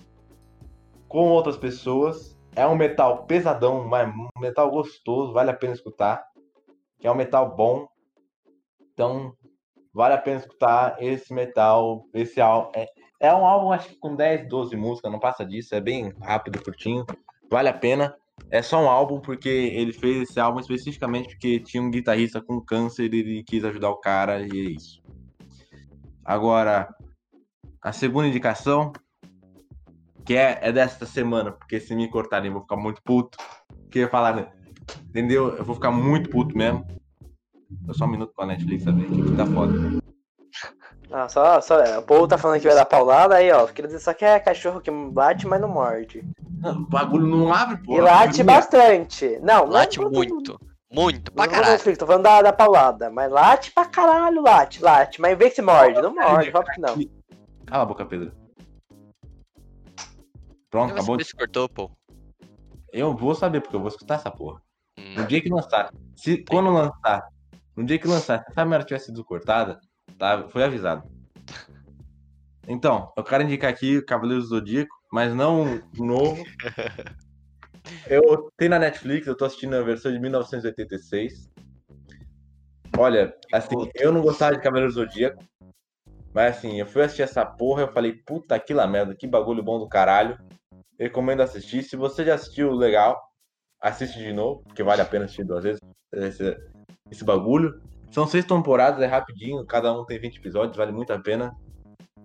com outras pessoas. É um metal pesadão, mas um metal gostoso, vale a pena escutar. É um metal bom. Então, vale a pena escutar esse metal, esse álbum. É, é um álbum, acho que com 10, 12 músicas, não passa disso, é bem rápido, curtinho. Vale a pena. É só um álbum porque ele fez esse álbum especificamente porque tinha um guitarrista com câncer e ele quis ajudar o cara e é isso. Agora, a segunda indicação, que é, é desta semana, porque se me cortarem eu vou ficar muito puto. Que eu ia falar, né? Entendeu? Eu vou ficar muito puto mesmo. É só um minuto pra Netflix saber que tá foda. Ah, só, só. O povo tá falando que vai dar paulada aí, ó. Queria dizer só que é cachorro que bate, mas não morde. Não, o bagulho não abre, pô. e late bastante. Não, Late não, muito. Muito, pra não, caralho. não, tô falando da, da paulada. Mas late pra caralho, late, late. Mas vê que se morde, não morde, óbvio que não. Cala a boca, Pedro. Pronto, Eu acabou. acabou se cortou, pô. Eu vou saber, porque eu vou escutar essa porra. Hum, No dia que lançar. Se, quando lançar. No dia que lançar, se essa merda tivesse sido cortada, tá? Foi avisado. Então, eu quero indicar aqui Cavaleiros do Zodíaco, mas não novo. Eu tenho na Netflix, eu tô assistindo a versão de 1986. Olha, assim, eu não gostava de Cavaleiros do Zodíaco. Mas assim, eu fui assistir essa porra eu falei, puta que lá merda, que bagulho bom do caralho. Recomendo assistir. Se você já assistiu, legal. Assiste de novo, porque vale a pena assistir duas vezes esse, esse bagulho. São seis temporadas, é rapidinho, cada um tem 20 episódios, vale muito a pena.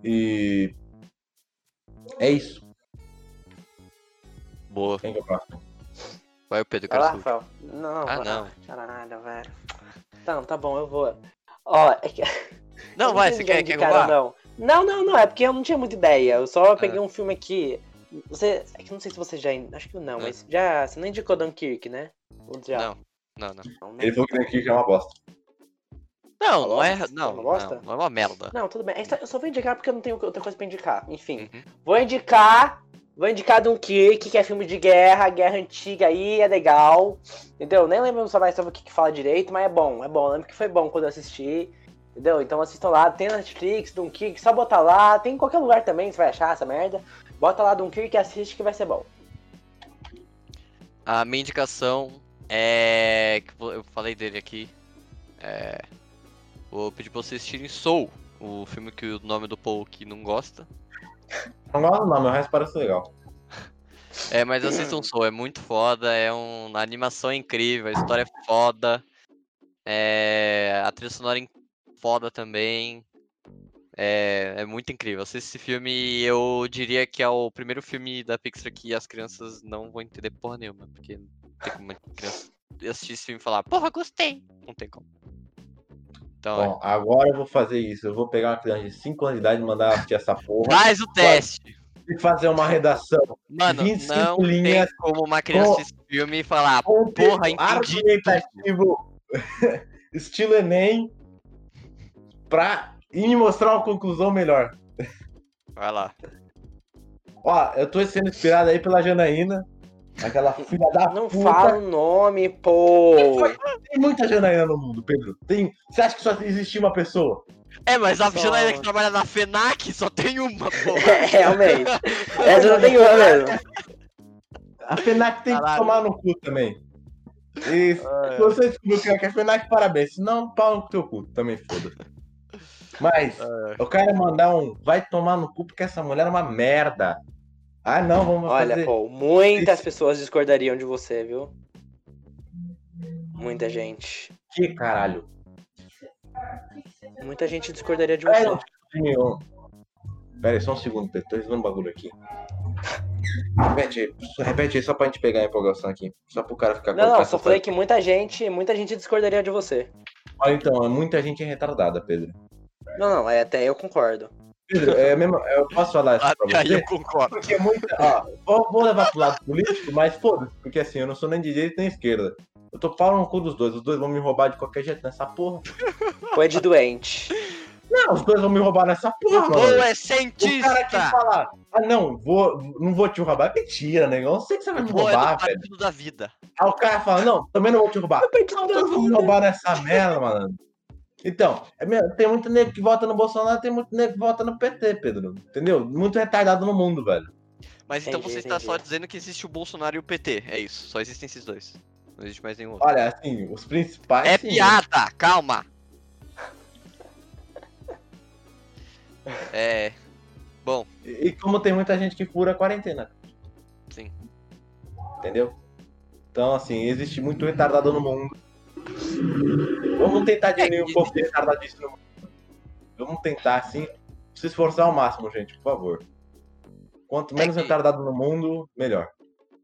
E. É isso. Boa. Quem que é o próximo? Vai o Pedro, eu Vai quero lá, sua Rafael. Não, Ah, não. Caralho, velho. Então, tá bom, eu vou. Ó, é que. Não, vai, você quer, quer? Não. não, não, não, é porque eu não tinha muita ideia. Eu só peguei Ah. um filme aqui. Você. É que eu não sei se você já. Acho que não, Ah. mas já. Você não indicou Dunkirk, né? Ou já? Não, não, não. Não, né? Ele falou que aqui é uma bosta. Não, não é. Não, Uma não, bosta? não é uma merda. Não, tudo bem. É Eu só vou indicar porque eu não tenho outra coisa pra indicar. Enfim. Uhum. Vou indicar. Vou indicar Dunkirk, que é filme de guerra, guerra antiga aí, é legal. Entendeu? Nem lembro só mais sobre o que, que fala direito, mas é bom, é bom. Eu lembro que foi bom quando eu assisti. Entendeu? Então assistam lá, tem na Netflix, Dunkirk, só botar lá, tem em qualquer lugar também, você vai achar essa merda. Bota lá Dunkirk e assiste que vai ser bom. A minha indicação é. que Eu falei dele aqui. É. Vou pedir pra vocês assistirem Soul, o filme que o nome do Paul que não gosta. Não gosto não, meu resto parece legal. É, mas assistam Soul, é muito foda, é um... a animação é incrível, a história é foda. É... A trilha sonora é foda também. É... é muito incrível. Assista esse filme eu diria que é o primeiro filme da Pixar que as crianças não vão entender porra nenhuma, porque não tem como uma criança assistir esse filme e falar, porra, gostei. Não tem como. Então, é. Bom, agora eu vou fazer isso. Eu vou pegar uma criança de 5 anos de idade e mandar assistir essa porra. faz o teste. E fazer uma redação. Mano, 25 não tem linhas como uma criança assistir esse filme e falar, Porra, entendi argumentativo, estilo Enem, pra e me mostrar uma conclusão melhor. vai lá. Ó, eu tô sendo inspirado aí pela Janaína, aquela filha da Não puta. fala o nome, pô. Tem muita Janaína no mundo, Pedro. Tem... Você acha que só existe uma pessoa? É, mas a Só- Janaína que trabalha na FENAC só tem uma, porra. É, realmente. Essa não tem uma mesmo. A FENAC tem Caralho. que tomar no cu também. E se você descobriu que é a FENAC, parabéns. Se não, pau no teu cu, também foda. Mas, eu quero mandar um. Vai tomar no cu porque essa mulher é uma merda. Ah, não, vamos Olha, fazer. pô, muitas pessoas discordariam de você, viu? Muita gente. Que caralho? Muita gente discordaria de você. Pera aí, só um segundo, Pedro. Tô resolvendo um bagulho aqui. Repete aí, só- repete aí só pra gente pegar a empolgação aqui. Só pro cara ficar Não, não, só falei que muita gente, muita gente discordaria de você. Olha, então, muita gente é retardada, Pedro. Não, não, é, até eu concordo. Pedro, é mesmo, eu posso falar isso pra aí você? eu concordo. Porque muita. Ó, vou, vou levar pro lado político, mas foda-se, porque assim, eu não sou nem de direita nem esquerda. Eu tô falando com dos dois, os dois vão me roubar de qualquer jeito nessa porra. Foi de doente. Não, os dois vão me roubar nessa porra, Ou mano. é O cara que cientista! falar, ah não, vou, não vou te roubar, é mentira, né? Eu não sei que você vai me Ou é do roubar, velho. da vida. Aí o cara fala, não, também não vou te roubar. Não, todos vão me roubar nessa merda, mano. Então, é tem muito nego que vota no Bolsonaro, tem muito nego que vota no PT, Pedro. Entendeu? Muito retardado no mundo, velho. Mas então Entendi, você está só dizendo que existe o Bolsonaro e o PT. É isso. Só existem esses dois. Não existe mais nenhum outro. Olha, assim, os principais. É sim. piada! Calma! É. Bom, E, e como tem muita gente que fura a quarentena. sim. Entendeu? Então, assim, existe muito retardado no mundo. Vamos tentar diminuir um pouco no mundo. Vamos tentar, assim, se esforçar ao máximo, gente, por favor. Quanto menos que- retardado no mundo, melhor.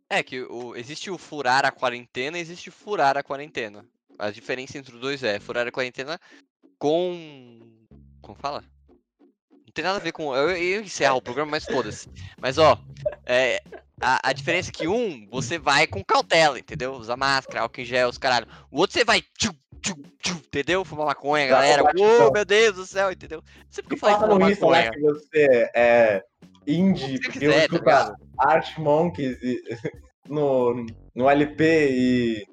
É que o, existe o furar a quarentena e existe o furar a quarentena. A diferença entre os dois é furar a quarentena com. Como fala? Não tem nada a ver com. Eu, eu ia encerrar o programa, mas foda-se. Mas ó, é, a, a diferença é que um, você vai com cautela, entendeu? Usa máscara, álcool em gel, os caralho. O outro você vai. Tchu, tchu, tchu, entendeu? Fumar maconha, Tá, galera. então. meu Deus do céu, entendeu? Sempre que eu falei fumar lá maconha. que você é indie, porque quiser, você tá escuta ligado? Art Monkeys e- no, no LP e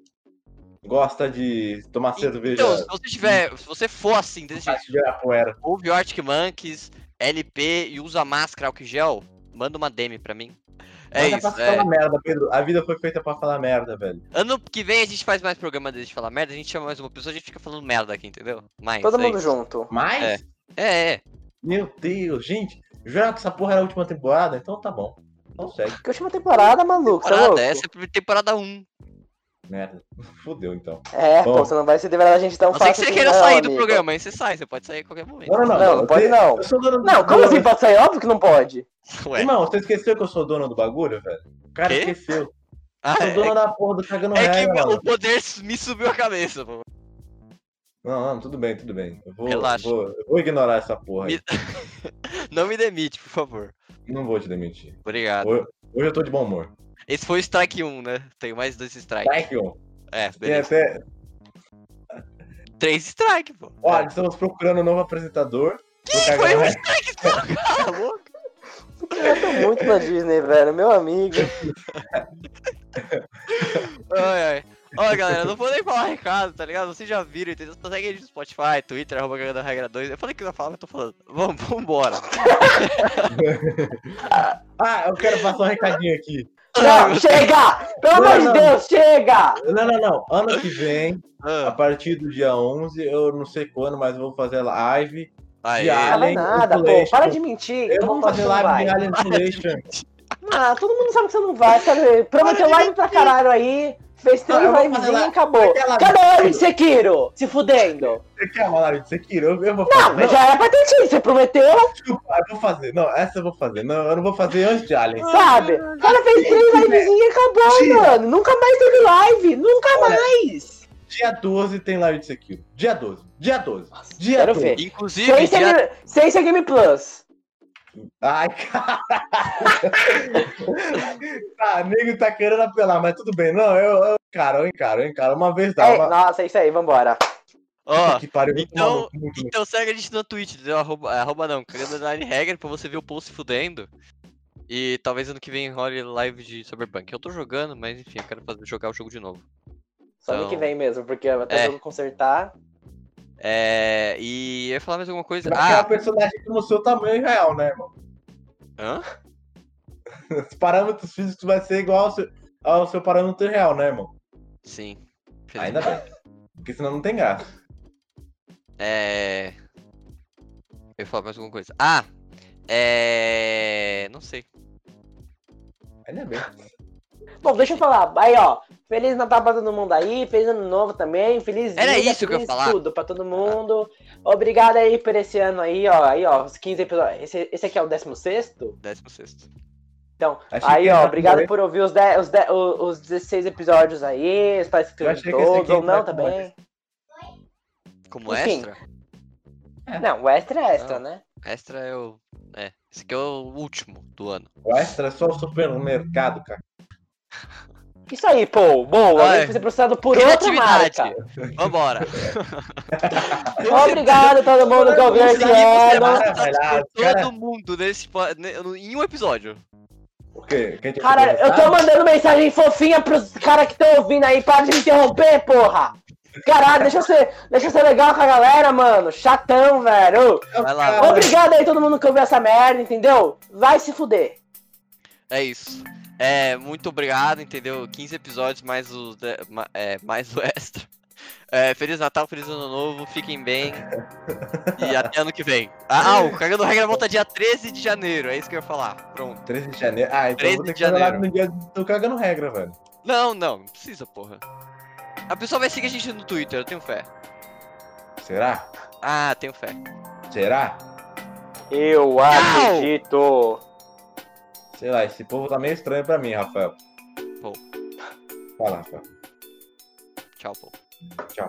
gosta de tomar cerveja. Então, se você tiver, se você for assim, desse jeito, Virar poeira. ouve Arctic Monkeys, LP e usa máscara, álcool em gel, manda uma DM pra mim. É Mas isso, é. falar merda, Pedro. A vida foi feita pra falar merda, velho. Ano que vem a gente faz mais programa desse de falar merda, a gente chama mais uma pessoa, a gente fica falando merda aqui, entendeu? Mais. Todo é mundo isso. junto. Mas, É. É, é. meu Deus, gente, jurava que essa porra era a última temporada? Então tá bom. Então segue. Que última temporada, maluco, é louco? Temporada, essa é a temporada 1. Merda. Fudeu então. É, Bom. pô, você não vai se livrar da gente tão Não sei que fácil você assim, queira sair do amigo. programa, aí você sai, você pode sair a qualquer momento. Não, não, não. Não, não pode eu, não. Eu sou dono do Não, como do- assim pode sair? Óbvio que não pode. Ué. Irmão, você esqueceu que eu sou dono do bagulho, velho? O cara Quê? esqueceu. Ah, Sou é, dono da porra do cagando é que mano. o poder me subiu a cabeça, pô. Não, não, tudo bem, tudo bem. Eu vou, Relaxa. vou, eu vou ignorar essa porra aí. Me- Não me demite, por favor. Não vou te demitir. Obrigado. Hoje, hoje eu tô de bom humor. Esse foi o strike 1, né? Tenho mais dois strikes. Strike on. É, Tem beleza. até. Três strikes, pô. Olha, estamos procurando um novo apresentador. que foi um strike, pô? Cala a boca. Eu tô muito na Disney, velho, meu amigo. Ai, ai. Ó, galera, não vou nem falar recado, tá ligado? Vocês já viram, entendeu? Só segue a gente no Spotify, Twitter, arroba Cagando Regra 2. Eu falei que não ia falar, mas tô falando. Vamos, vambora. Ah, eu quero passar um recadinho aqui. Não, chega! Pelo amor de. Deus, chega! Não, não, não. Ano que vem, a Ah, partir do dia 11, eu não sei quando, mas eu vou fazer live. Aí. Diário. Não Alien nada, pô. Para de mentir. Eu vou fazer live de. Alien Isolation. Ah, todo mundo sabe que você não vai? Prometeu de live pra caralho aí. Fez Não, três eu vou fazer livezinhas e acabou. Cadê ele, Sekiro? Se fudendo. Você quer uma live de Sekiro? Eu, vou Não, fazer. mas já era pra ter tido. Você prometeu, Desculpa, eu vou fazer. Não, essa eu vou fazer. Não, eu não vou fazer antes de Alien. sabe? O cara fez três livezinhas e acabou, Tira. mano. Nunca mais teve live. Nunca Olha, mais. Dia 12 tem live de Sekiro. Dia 12. Dia 12. Dia Quero 12. ver. Inclusive, Sem dia... game, sem ser Game Plus. Ai, cara. tá, nego tá querendo apelar, mas tudo bem. Não, eu, eu encaro, eu encaro, eu encaro. Uma vez dá. É, Uma... nossa, é isso aí, vambora. Ó, pariu. tô então- então segue a gente no Twitch, entendeu? Arroba, arroba não, underline regra pra você ver o post se fudendo. E talvez ano que vem role live de Cyberpunk. Eu tô jogando, mas enfim, eu quero fazer, jogar o jogo de novo. Só ano Então- que vem mesmo, porque até É. jogo consertar. É. E eu ia falar mais alguma coisa. Ah, um personagem no seu tamanho real, né, irmão? hã? Os parâmetros físicos vai ser igual ao seu, ao seu parâmetro real, né, irmão? Sim. Ainda bem. Porque senão não tem graça. É. Eu ia falar mais alguma coisa. Ah! É. Não sei. Ainda bem. Bom, deixa eu falar. Aí, ó. Feliz Natal pra todo mundo aí. Feliz Ano Novo também. Feliz Era vida, isso que eu ia feliz falar. tudo pra todo mundo. Obrigado aí por esse ano aí, ó. Aí, ó. Os 15 episódios. Esse, esse aqui é o 16 Décimo sexto. Então, Achei aí, ó. Obrigado por ouvir os, 10, os, 10, os, os 16 episódios aí. Que esse todos. Ou não também. Como Enfim. extra? Não, o extra é extra, Ah. né? Extra é o. É. Esse aqui é o último do ano. O extra é só o supermercado, cara. Isso aí, pô. Boa. Ai. Vai ser processado por outra marca. Vambora. Obrigado a todo mundo que ouviu esse ano. todo mundo nesse, em um episódio. O quê? Cara, eu tô mandando mensagem fofinha pros caras que estão ouvindo aí. Para de me interromper, porra! Caralho, deixa eu ser, deixa eu ser legal com a galera, mano. Chatão, velho. Vai lá. Obrigado aí todo mundo que ouviu essa merda, entendeu? Vai se fuder. É isso. É, muito obrigado, entendeu? 15 episódios mais o, é, mais o extra. É, Feliz Natal, Feliz Ano Novo, fiquem bem. E até ano que vem. Ah, ah, o Cagando Regra volta dia 13 de janeiro, é isso que eu ia falar. Pronto. 13 de janeiro. Ah, então 13 eu vou ter de que live no dia do cagando regra, velho. Não, não, não precisa, porra. A pessoa vai seguir a gente no Twitter, eu tenho fé. Será? Ah, tenho fé. Será? Eu acredito. Sei lá, esse povo tá meio estranho pra mim, Rafael. Pô. Fala, Rafael. Tchau, pô. Tchau.